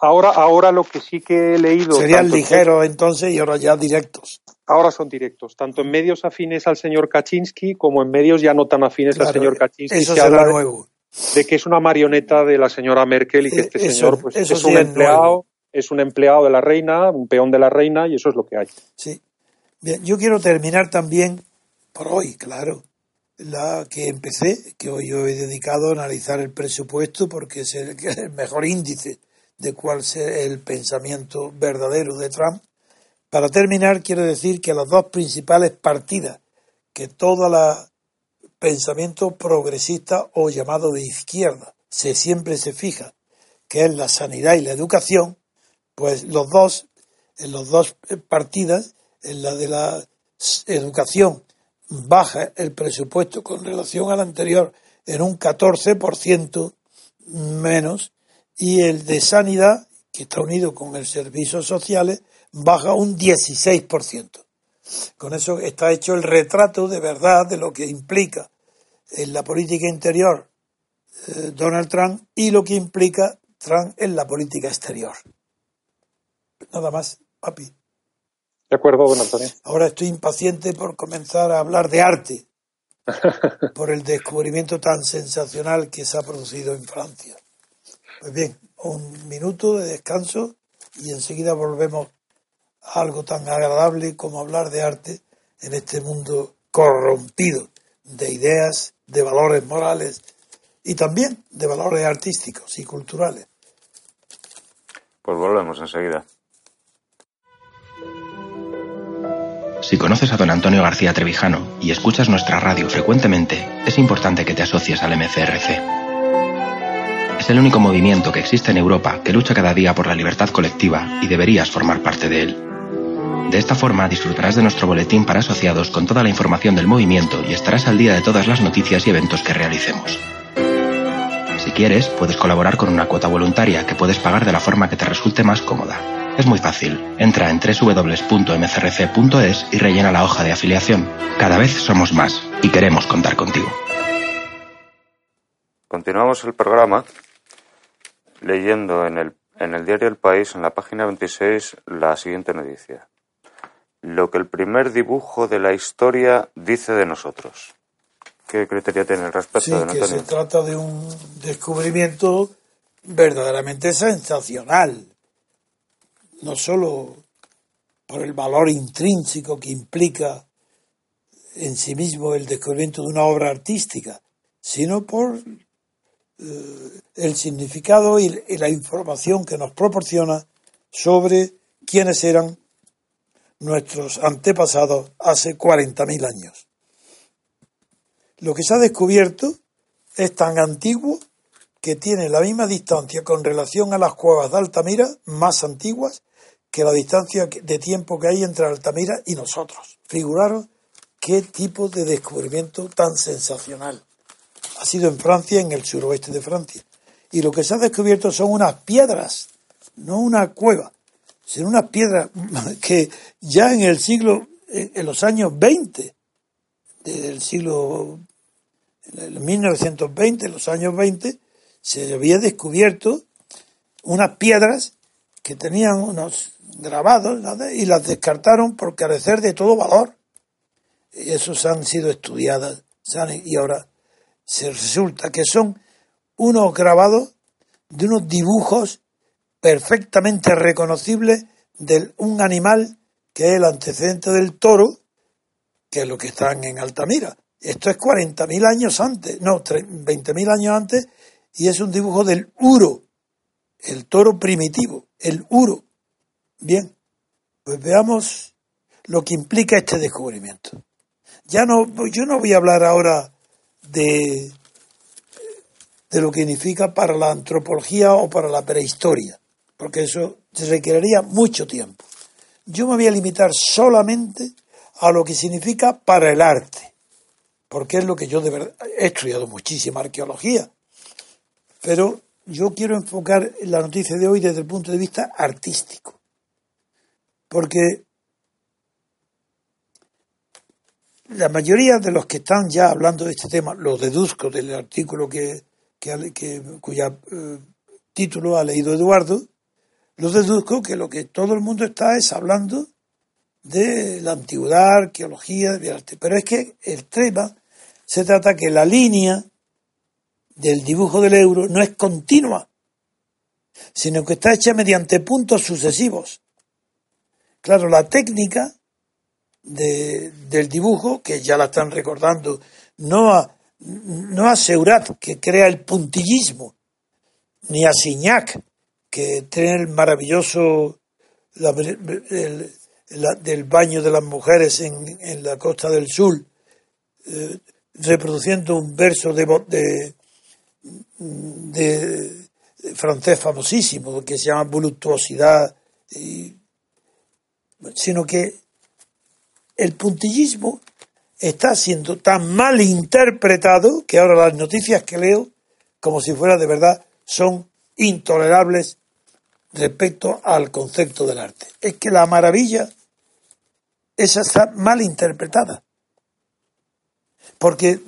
ahora, ahora lo que sí que he leído Serían en- ligeros entonces y ahora ya directos. ahora son directos, tanto en medios afines al señor Kaczynski como en medios ya no tan afines al señor Kaczynski. eso se será de- nuevo. de que es una marioneta de la señora Merkel y que Eh, este eso- señor pues, eso es sí un es empleado, nuevo. Es un empleado de la reina, un peón de la reina y eso es lo que hay. Sí. Bien, yo quiero terminar también por hoy, claro, la que empecé, que hoy yo he dedicado a analizar el presupuesto porque es el, el mejor índice de cuál es el pensamiento verdadero de Trump. Para terminar, quiero decir que las dos principales partidas que todo el pensamiento progresista o llamado de izquierda se siempre se fija, que es la sanidad y la educación, pues los dos, en los dos partidas, en la de la educación, baja el presupuesto con relación al anterior en un 14% menos y el de sanidad, que está unido con el servicios sociales, baja un 16%. Con eso está hecho el retrato de verdad de lo que implica en la política interior eh, Donald Trump y lo que implica Trump en la política exterior. Nada más, papi. ¿De acuerdo, don Antonio? Ahora estoy impaciente por comenzar a hablar de arte, por el descubrimiento tan sensacional que se ha producido en Francia. Pues bien, un minuto de descanso y enseguida volvemos a algo tan agradable como hablar de arte en este mundo corrompido de ideas, de valores morales y también de valores artísticos y culturales. Pues volvemos enseguida. Si conoces a don Antonio García Trevijano y escuchas nuestra radio frecuentemente, es importante que te asocies al MCRC. Es el único movimiento que existe en Europa que lucha cada día por la libertad colectiva y deberías formar parte de él. De esta forma disfrutarás de nuestro boletín para asociados con toda la información del movimiento y estarás al día de todas las noticias y eventos que realicemos. Si quieres, puedes colaborar con una cuota voluntaria que puedes pagar de la forma que te resulte más cómoda. Es muy fácil. Entra en www.mcrc.es y rellena la hoja de afiliación. Cada vez somos más y queremos contar contigo. Continuamos el programa leyendo en el, en el diario El País, en la página 26, la siguiente noticia. Lo que el primer dibujo de la historia dice de nosotros. ¿Qué criterio tiene al respecto, Sí, don que se trata de un descubrimiento verdaderamente sensacional. No solo por el valor intrínseco que implica en sí mismo el descubrimiento de una obra artística, sino por eh, el significado y, la información que nos proporciona sobre quiénes eran nuestros antepasados hace 40.000 años. Lo que se ha descubierto es tan antiguo que tiene la misma distancia con relación a las cuevas de Altamira más antiguas que la distancia de tiempo que hay entre Altamira y nosotros. Figuraros qué tipo de descubrimiento tan sensacional. Ha sido en Francia, en el suroeste de Francia. Y lo que se ha descubierto son unas piedras, no una cueva, sino unas piedras que ya en el siglo, en los años 20, del siglo, en 1920, en los años 20, se había descubierto unas piedras que tenían unos grabados y las descartaron por carecer de todo valor. Y esos han sido estudiadas y ahora se resulta que son unos grabados de unos dibujos perfectamente reconocibles de un animal que es el antecedente del toro, que es lo que están en Altamira. Esto es 40.000 años antes, no, 20.000 años antes, y es un dibujo del uro, el toro primitivo, el uro. Bien, pues veamos lo que implica este descubrimiento. Ya no, yo no voy a hablar ahora de, de lo que significa para la antropología o para la prehistoria, porque eso requeriría mucho tiempo. Yo me voy a limitar solamente a lo que significa para el arte, porque es lo que yo de verdad he estudiado muchísima arqueología, pero yo quiero enfocar la noticia de hoy desde el punto de vista artístico. Porque la mayoría de los que están ya hablando de este tema, lo deduzco del artículo que, que, cuya eh, título ha leído Eduardo, lo deduzco que lo que todo el mundo está es hablando de la antigüedad, arqueología, de arte. Pero es que el tema se trata que la línea del dibujo del euro no es continua, sino que está hecha mediante puntos sucesivos. Claro, la técnica del dibujo, que ya la están recordando, no a, no Seurat, que crea el puntillismo, ni a Signac, que tiene el maravilloso del baño de las mujeres en, la costa del sur, eh, reproduciendo un verso de, de, de, francés famosísimo que se llama voluptuosidad, sino que el puntillismo está siendo tan mal interpretado que ahora las noticias que leo, como si fuera de verdad, son intolerables respecto al concepto del arte. Es que la maravilla, esa está mal interpretada. Porque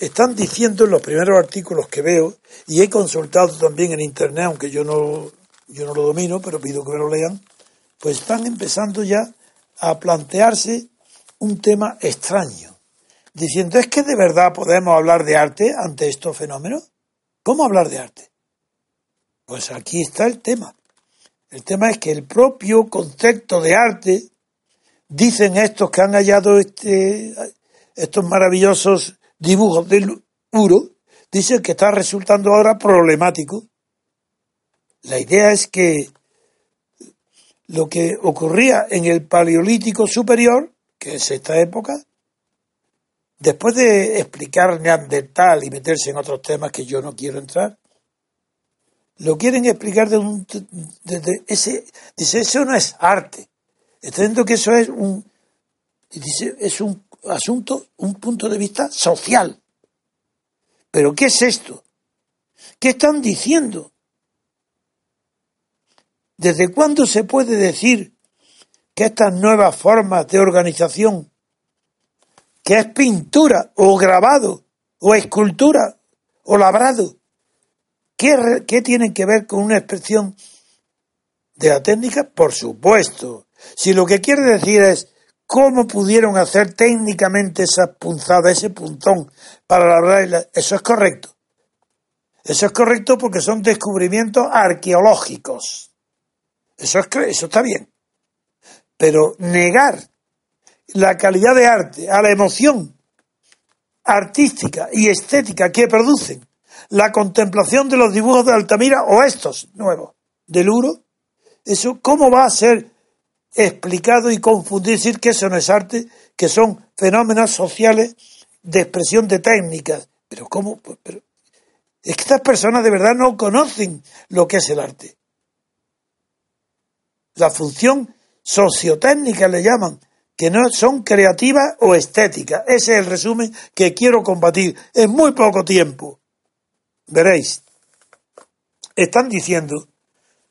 están diciendo en los primeros artículos que veo, y he consultado también en internet, aunque yo no, yo no lo domino, pero pido que me lo lean, pues están empezando ya a plantearse un tema extraño, diciendo, ¿es que de verdad podemos hablar de arte ante estos fenómenos? ¿Cómo hablar de arte? Pues aquí está el tema. El tema es que el propio concepto de arte, dicen estos que han hallado este, estos maravillosos dibujos del Uro, dice que está resultando ahora problemático. La idea es que lo que ocurría en el Paleolítico Superior, que es esta época, después de explicar Neandertal y meterse en otros temas que yo no quiero entrar, lo quieren explicar de un, ese, dice, eso no es arte. Está diciendo que eso es un, dice, es un asunto, un punto de vista social. Pero ¿qué es esto? ¿Qué están diciendo? ¿Desde cuándo se puede decir que estas nuevas formas de organización, que es pintura o grabado o escultura o labrado, ¿qué, tienen que ver con una expresión de la técnica? Por supuesto. Si lo que quiere decir es ¿Cómo pudieron hacer técnicamente esa punzada, ese puntón para labrar? Eso es correcto. Eso es correcto porque son descubrimientos arqueológicos. Eso, es, eso está bien. Pero negar la calidad de arte a la emoción artística y estética que producen la contemplación de los dibujos de Altamira o estos nuevos del Uro, eso cómo va a ser explicado y confundir, decir que eso no es arte, que son fenómenos sociales de expresión de técnicas. Pero ¿cómo? Pero, Estas personas de verdad no conocen lo que es el arte. La función sociotécnica le llaman, que no son creativas o estéticas. Ese es el resumen que quiero combatir en muy poco tiempo. Veréis, están diciendo,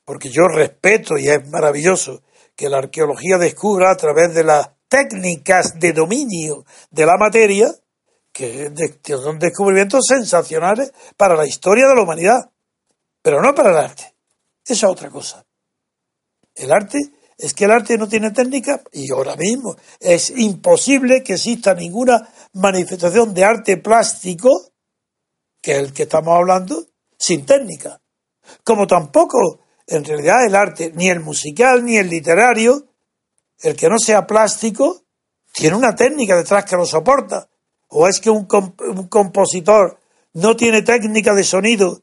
porque yo respeto y es maravilloso que la arqueología descubra a través de las técnicas de dominio de la materia, que son descubrimientos sensacionales para la historia de la humanidad, pero no para el arte. Esa es otra cosa. El arte es que el arte no tiene técnica y ahora mismo es imposible que exista ninguna manifestación de arte plástico, que es el que estamos hablando, sin técnica. Como tampoco, en realidad, el arte, ni el musical ni el literario, el que no sea plástico, tiene una técnica detrás que lo soporta. ¿O es que un, un compositor no tiene técnica de sonido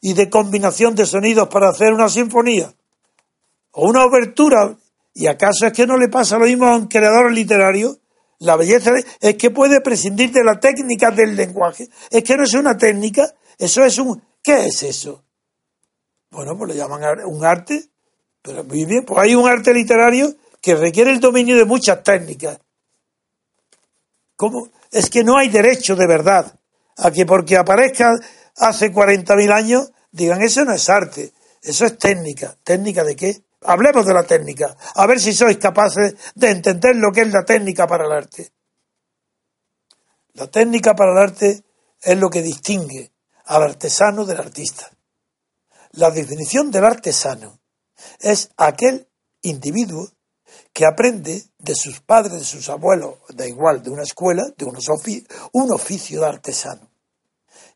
y de combinación de sonidos para hacer una sinfonía? ¿O una obertura? ¿Y acaso es que no le pasa lo mismo a un creador literario? La belleza es que puede prescindir de la técnica del lenguaje. Es que no es una técnica, eso es un... ¿Qué es eso? Bueno, pues le llaman un arte, pero muy bien, pues hay un arte literario que requiere el dominio de muchas técnicas. ¿Cómo? Es que no hay derecho de verdad a que porque aparezca hace 40.000 años digan eso no es arte, eso es técnica. ¿Técnica de qué? Hablemos de la técnica, a ver si sois capaces de entender lo que es la técnica para el arte. La técnica para el arte es lo que distingue al artesano del artista. La definición del artesano es aquel individuo que aprende de sus padres, de sus abuelos, da igual, de una escuela, de un oficio de artesano.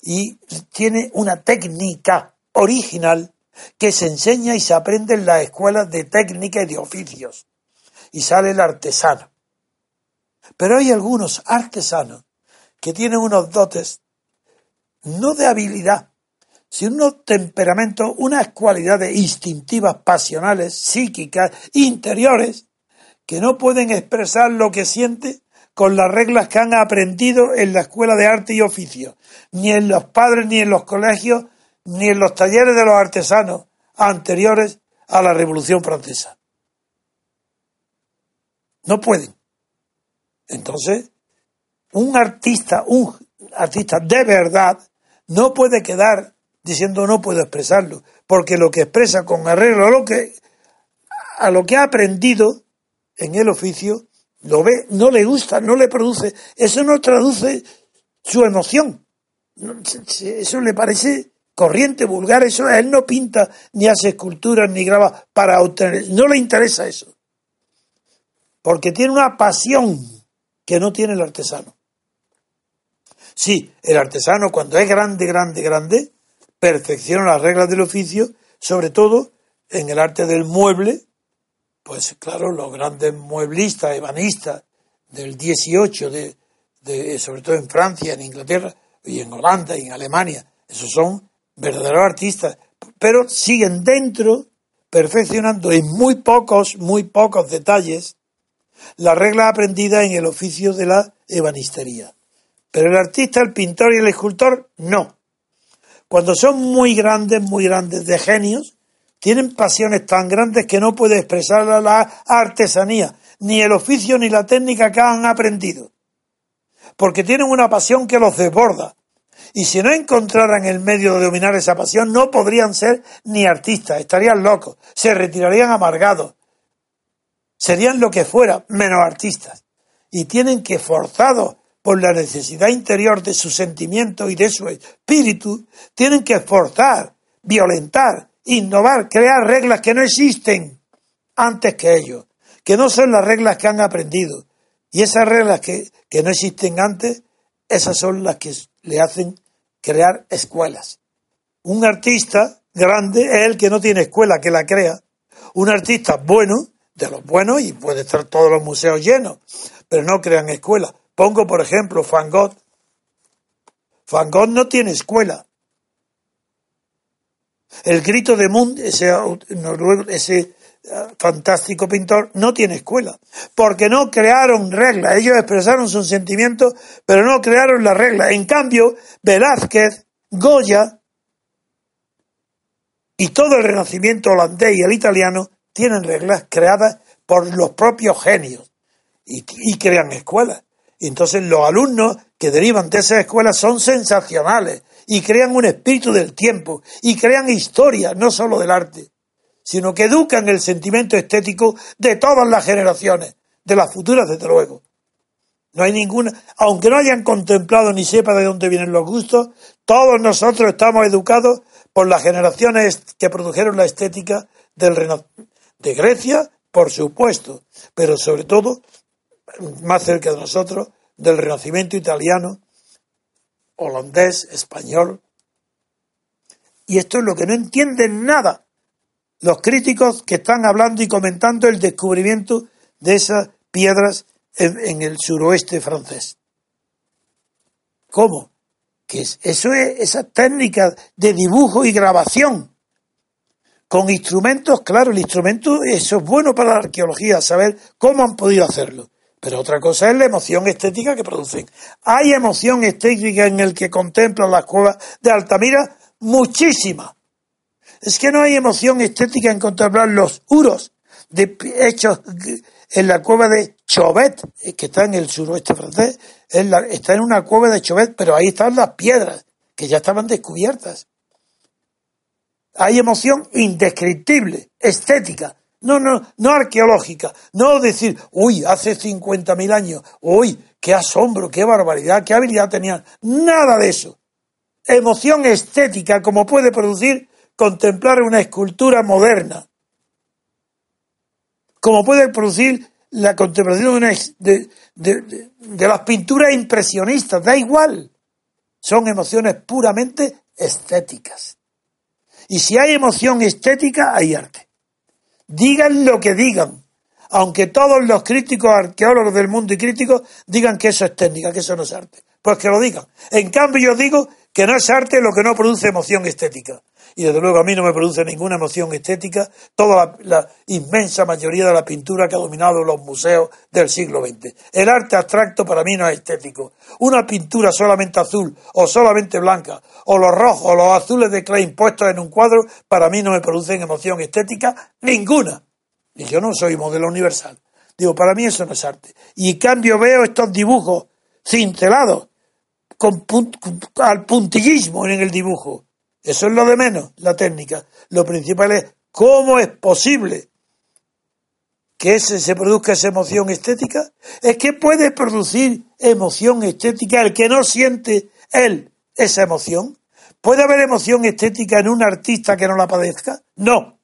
Y tiene una técnica original que se enseña y se aprende en las escuelas de técnica y de oficios. Y sale el artesano. Pero hay algunos artesanos que tienen unos dotes, no de habilidad, sino unos temperamentos, unas cualidades instintivas, pasionales, psíquicas, interiores, que no pueden expresar lo que sienten con las reglas que han aprendido en la escuela de arte y oficio, ni en los padres, ni en los colegios, ni en los talleres de los artesanos anteriores a la Revolución Francesa. No pueden. Entonces, un artista, un artista de verdad, no puede quedar diciendo no puedo expresarlo, porque lo que expresa con arreglo a lo que, a lo que ha aprendido en el oficio, lo ve, no le gusta, no le produce, eso no traduce su emoción. Eso le parece corriente vulgar, eso él no pinta ni hace esculturas ni graba para obtener, no le interesa eso. Porque tiene una pasión que no tiene el artesano. Sí, el artesano cuando es grande, grande, grande, perfecciona las reglas del oficio, sobre todo en el arte del mueble, pues claro, los grandes mueblistas, ebanistas del 18, de, de, sobre todo en Francia, en Inglaterra, y en Holanda y en Alemania, esos son verdaderos artistas, pero siguen dentro, perfeccionando en muy pocos, muy pocos detalles, la regla aprendida en el oficio de la ebanistería. Pero el artista, el pintor y el escultor, no. Cuando son muy grandes, muy grandes de genios, tienen pasiones tan grandes que no puede expresar la artesanía, ni el oficio ni la técnica que han aprendido. Porque tienen una pasión que los desborda, y si no encontraran el medio de dominar esa pasión, no podrían ser ni artistas, estarían locos, se retirarían amargados, serían lo que fuera, menos artistas. Y tienen que, forzados por la necesidad interior de su sentimiento y de su espíritu, tienen que forzar, violentar, innovar, crear reglas que no existen antes que ellos, que no son las reglas que han aprendido. Y esas reglas que, que no existen antes, esas son las que le hacen crear escuelas. Un artista grande es el que no tiene escuela, que la crea. Un artista bueno, de los buenos, y puede estar todos los museos llenos, pero no crean escuela. Pongo, por ejemplo, Van Gogh. Van Gogh no tiene escuela. El grito de Mund, ese, ese fantástico pintor, no tiene escuela, porque no crearon reglas, ellos expresaron sus sentimientos, pero no crearon las reglas. En cambio, Velázquez, Goya, Y todo el renacimiento holandés y el italiano tienen reglas creadas por los propios genios y, crean escuelas. Y entonces los alumnos que derivan de esas escuelas son sensacionales y crean un espíritu del tiempo y crean historia, no solo del arte, sino que educan el sentimiento estético de todas las generaciones, de las futuras desde luego. No hay ninguna, aunque no hayan contemplado ni sepa de dónde vienen los gustos, todos nosotros estamos educados por las generaciones que produjeron la estética del de Grecia, por supuesto, pero sobre todo, más cerca de nosotros, del Renacimiento italiano, holandés, español. Y esto es lo que no entienden nada los críticos que están hablando y comentando el descubrimiento de esas piedras en, el suroeste francés. ¿Cómo? Que eso es esa técnica de dibujo y grabación con instrumentos, claro, el instrumento, eso es bueno para la arqueología, saber cómo han podido hacerlo. Pero otra cosa es la emoción estética que producen. Hay emoción estética en el que contemplan las cuevas de Altamira, muchísima. Es que no hay emoción estética en contemplar los uros hechos en la cueva de Chauvet, eh, que está en el suroeste francés, está en una cueva de Chauvet, pero ahí están las piedras, que ya estaban descubiertas. Hay emoción indescriptible, estética, no, no, no arqueológica, no decir, uy, hace 50.000 años, uy, qué asombro, qué barbaridad, qué habilidad tenían, nada de eso. Emoción estética como puede producir contemplar una escultura moderna, como puede producir la contemplación de, de, las pinturas impresionistas, da igual. Son emociones puramente estéticas. Y si hay emoción estética, hay arte. Digan lo que digan, aunque todos los críticos, arqueólogos del mundo y críticos digan que eso es técnica, que eso no es arte. Pues que lo digan. En cambio, yo digo que no es arte lo que no produce emoción estética y desde luego a mí no me produce ninguna emoción estética toda la, inmensa mayoría de la pintura que ha dominado los museos del siglo XX. El arte abstracto para mí no es estético. Una pintura solamente azul o solamente blanca o los rojos o los azules de Klein puestos en un cuadro para mí no me producen emoción estética ninguna. Y yo no soy modelo universal. Digo, para mí eso no es arte. Y en cambio veo estos dibujos cincelados con al puntillismo en el dibujo eso es lo de menos, la técnica. Lo principal es cómo es posible que se produzca esa emoción estética. Es que puede producir emoción estética el que no siente él esa emoción. ¿Puede haber emoción estética en un artista que no la padezca? No.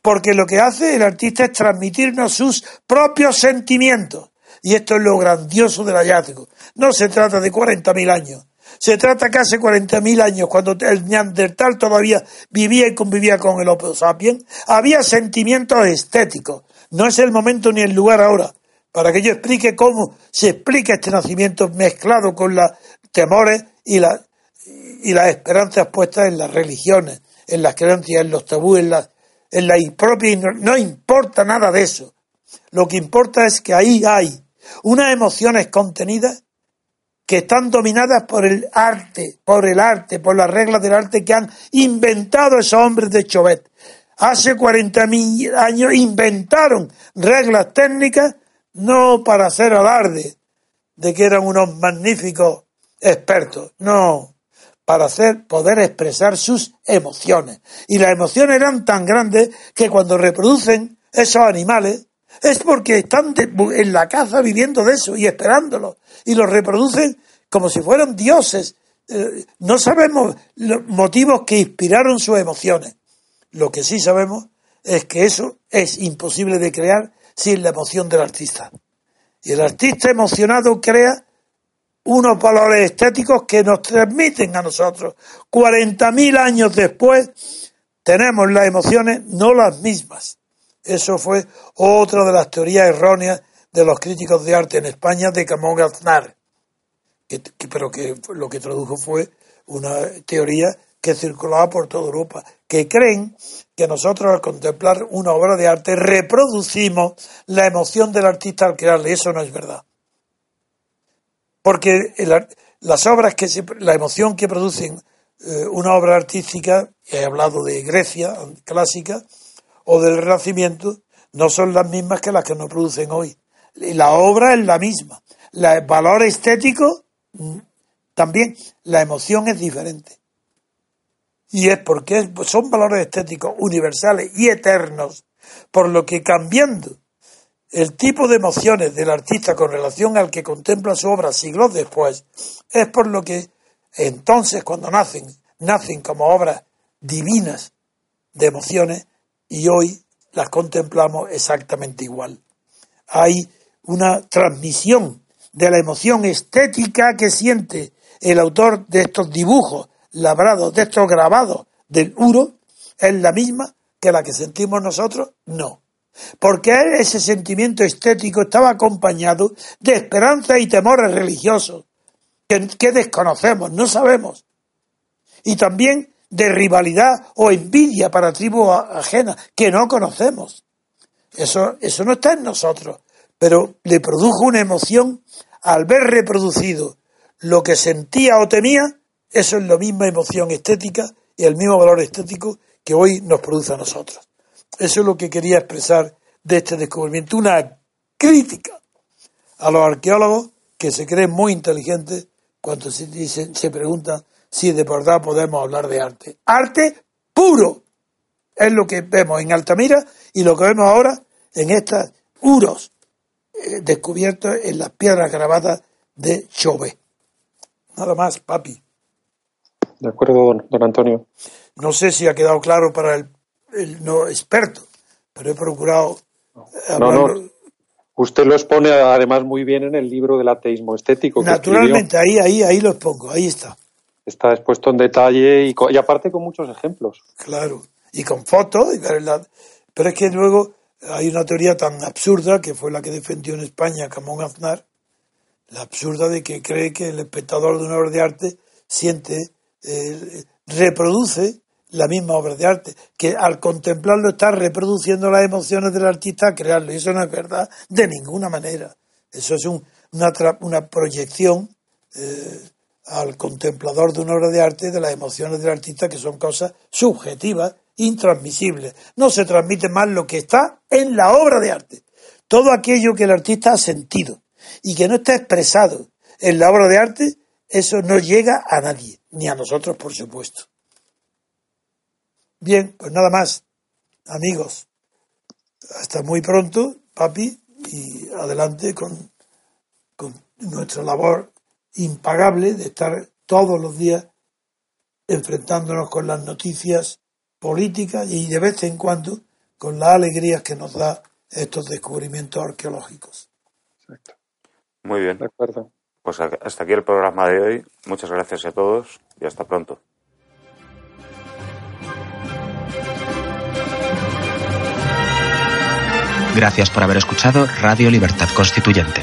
Porque lo que hace el artista es transmitirnos sus propios sentimientos. Y esto es lo grandioso del hallazgo. No se trata de 40.000 años. Se trata casi 40.000 años, cuando el Neandertal todavía vivía y convivía con el Homo sapiens, había sentimientos estéticos. No es el momento ni el lugar ahora para que yo explique cómo se explica este nacimiento mezclado con los temores y, y las esperanzas puestas en las religiones, en las creencias, en los tabúes, en la, en la propia... No importa nada de eso. Lo que importa es que ahí hay unas emociones contenidas que están dominadas por el arte, por el arte, por las reglas del arte que han inventado esos hombres de Chauvet. Hace 40.000 años inventaron reglas técnicas no para hacer alarde de que eran unos magníficos expertos, no, para hacer poder expresar sus emociones. Y las emociones eran tan grandes que cuando reproducen esos animales es porque están en la caza viviendo de eso y esperándolo. Y lo reproducen como si fueran dioses. Eh, no sabemos los motivos que inspiraron sus emociones. Lo que sí sabemos es que eso es imposible de crear sin la emoción del artista. Y el artista emocionado crea unos valores estéticos que nos transmiten a nosotros. 40.000 años después tenemos las emociones no las mismas. Eso fue otra de las teorías erróneas de los críticos de arte en España de Camón Aznar, pero que lo que tradujo fue una teoría que circulaba por toda Europa, que creen que nosotros al contemplar una obra de arte reproducimos la emoción del artista al crearle. Eso no es verdad. Porque las obras que la emoción que producen eh, una obra artística he hablado de Grecia clásica, o del Renacimiento, no son las mismas que las que nos producen hoy. La obra es la misma. El valor estético mm, también. La emoción es diferente. Y es porque son valores estéticos universales y eternos, por lo que cambiando el tipo de emociones del artista con relación al que contempla su obra siglos después, es por lo que entonces cuando nacen, nacen como obras divinas de emociones y hoy las contemplamos exactamente igual. Hay una transmisión de la emoción estética que siente el autor de estos dibujos labrados, de estos grabados del Uro, es la misma que la que sentimos nosotros, no. Porque ese sentimiento estético estaba acompañado de esperanza y temores religiosos que, que desconocemos, no sabemos. Y también de rivalidad o envidia para tribus ajenas que no conocemos. Eso, eso no está en nosotros, pero le produjo una emoción al ver reproducido lo que sentía o temía, eso es la misma emoción estética y el mismo valor estético que hoy nos produce a nosotros. Eso es lo que quería expresar de este descubrimiento, una crítica a los arqueólogos que se creen muy inteligentes cuando se, dicen, se preguntan si de verdad podemos hablar de arte. Arte puro es lo que vemos en Altamira y lo que vemos ahora en estos uros eh, descubiertos en las piedras grabadas de Chauvet. Nada más, papi. De acuerdo, don, Antonio. No sé si ha quedado claro para el, no experto, pero he procurado. No, no. Usted lo expone además muy bien en el libro del ateísmo estético. Naturalmente, ahí, ahí, ahí lo expongo, ahí está. Está expuesto en detalle y, y aparte con muchos ejemplos. Claro, y con fotos, y verdad. Pero es que luego hay una teoría tan absurda que fue la que defendió en España Camón Aznar, la absurda de que cree que el espectador de una obra de arte siente, eh, reproduce la misma obra de arte, que al contemplarlo está reproduciendo las emociones del artista a crearlo, y eso no es verdad de ninguna manera. Eso es una, una proyección eh, al contemplador de una obra de arte de las emociones del artista, que son cosas subjetivas, intransmisibles. No se transmite más lo que está en la obra de arte. Todo aquello que el artista ha sentido, y que no está expresado en la obra de arte, eso no llega a nadie, ni a nosotros, por supuesto. Bien, pues nada más, amigos. Hasta muy pronto, papi, y adelante con, con nuestra labor impagable de estar todos los días enfrentándonos con las noticias políticas y de vez en cuando con las alegrías que nos da estos descubrimientos arqueológicos. Exacto. Muy bien. De acuerdo. Pues hasta aquí el programa de hoy. Muchas gracias a todos y hasta pronto. Gracias por haber escuchado Radio Libertad Constituyente.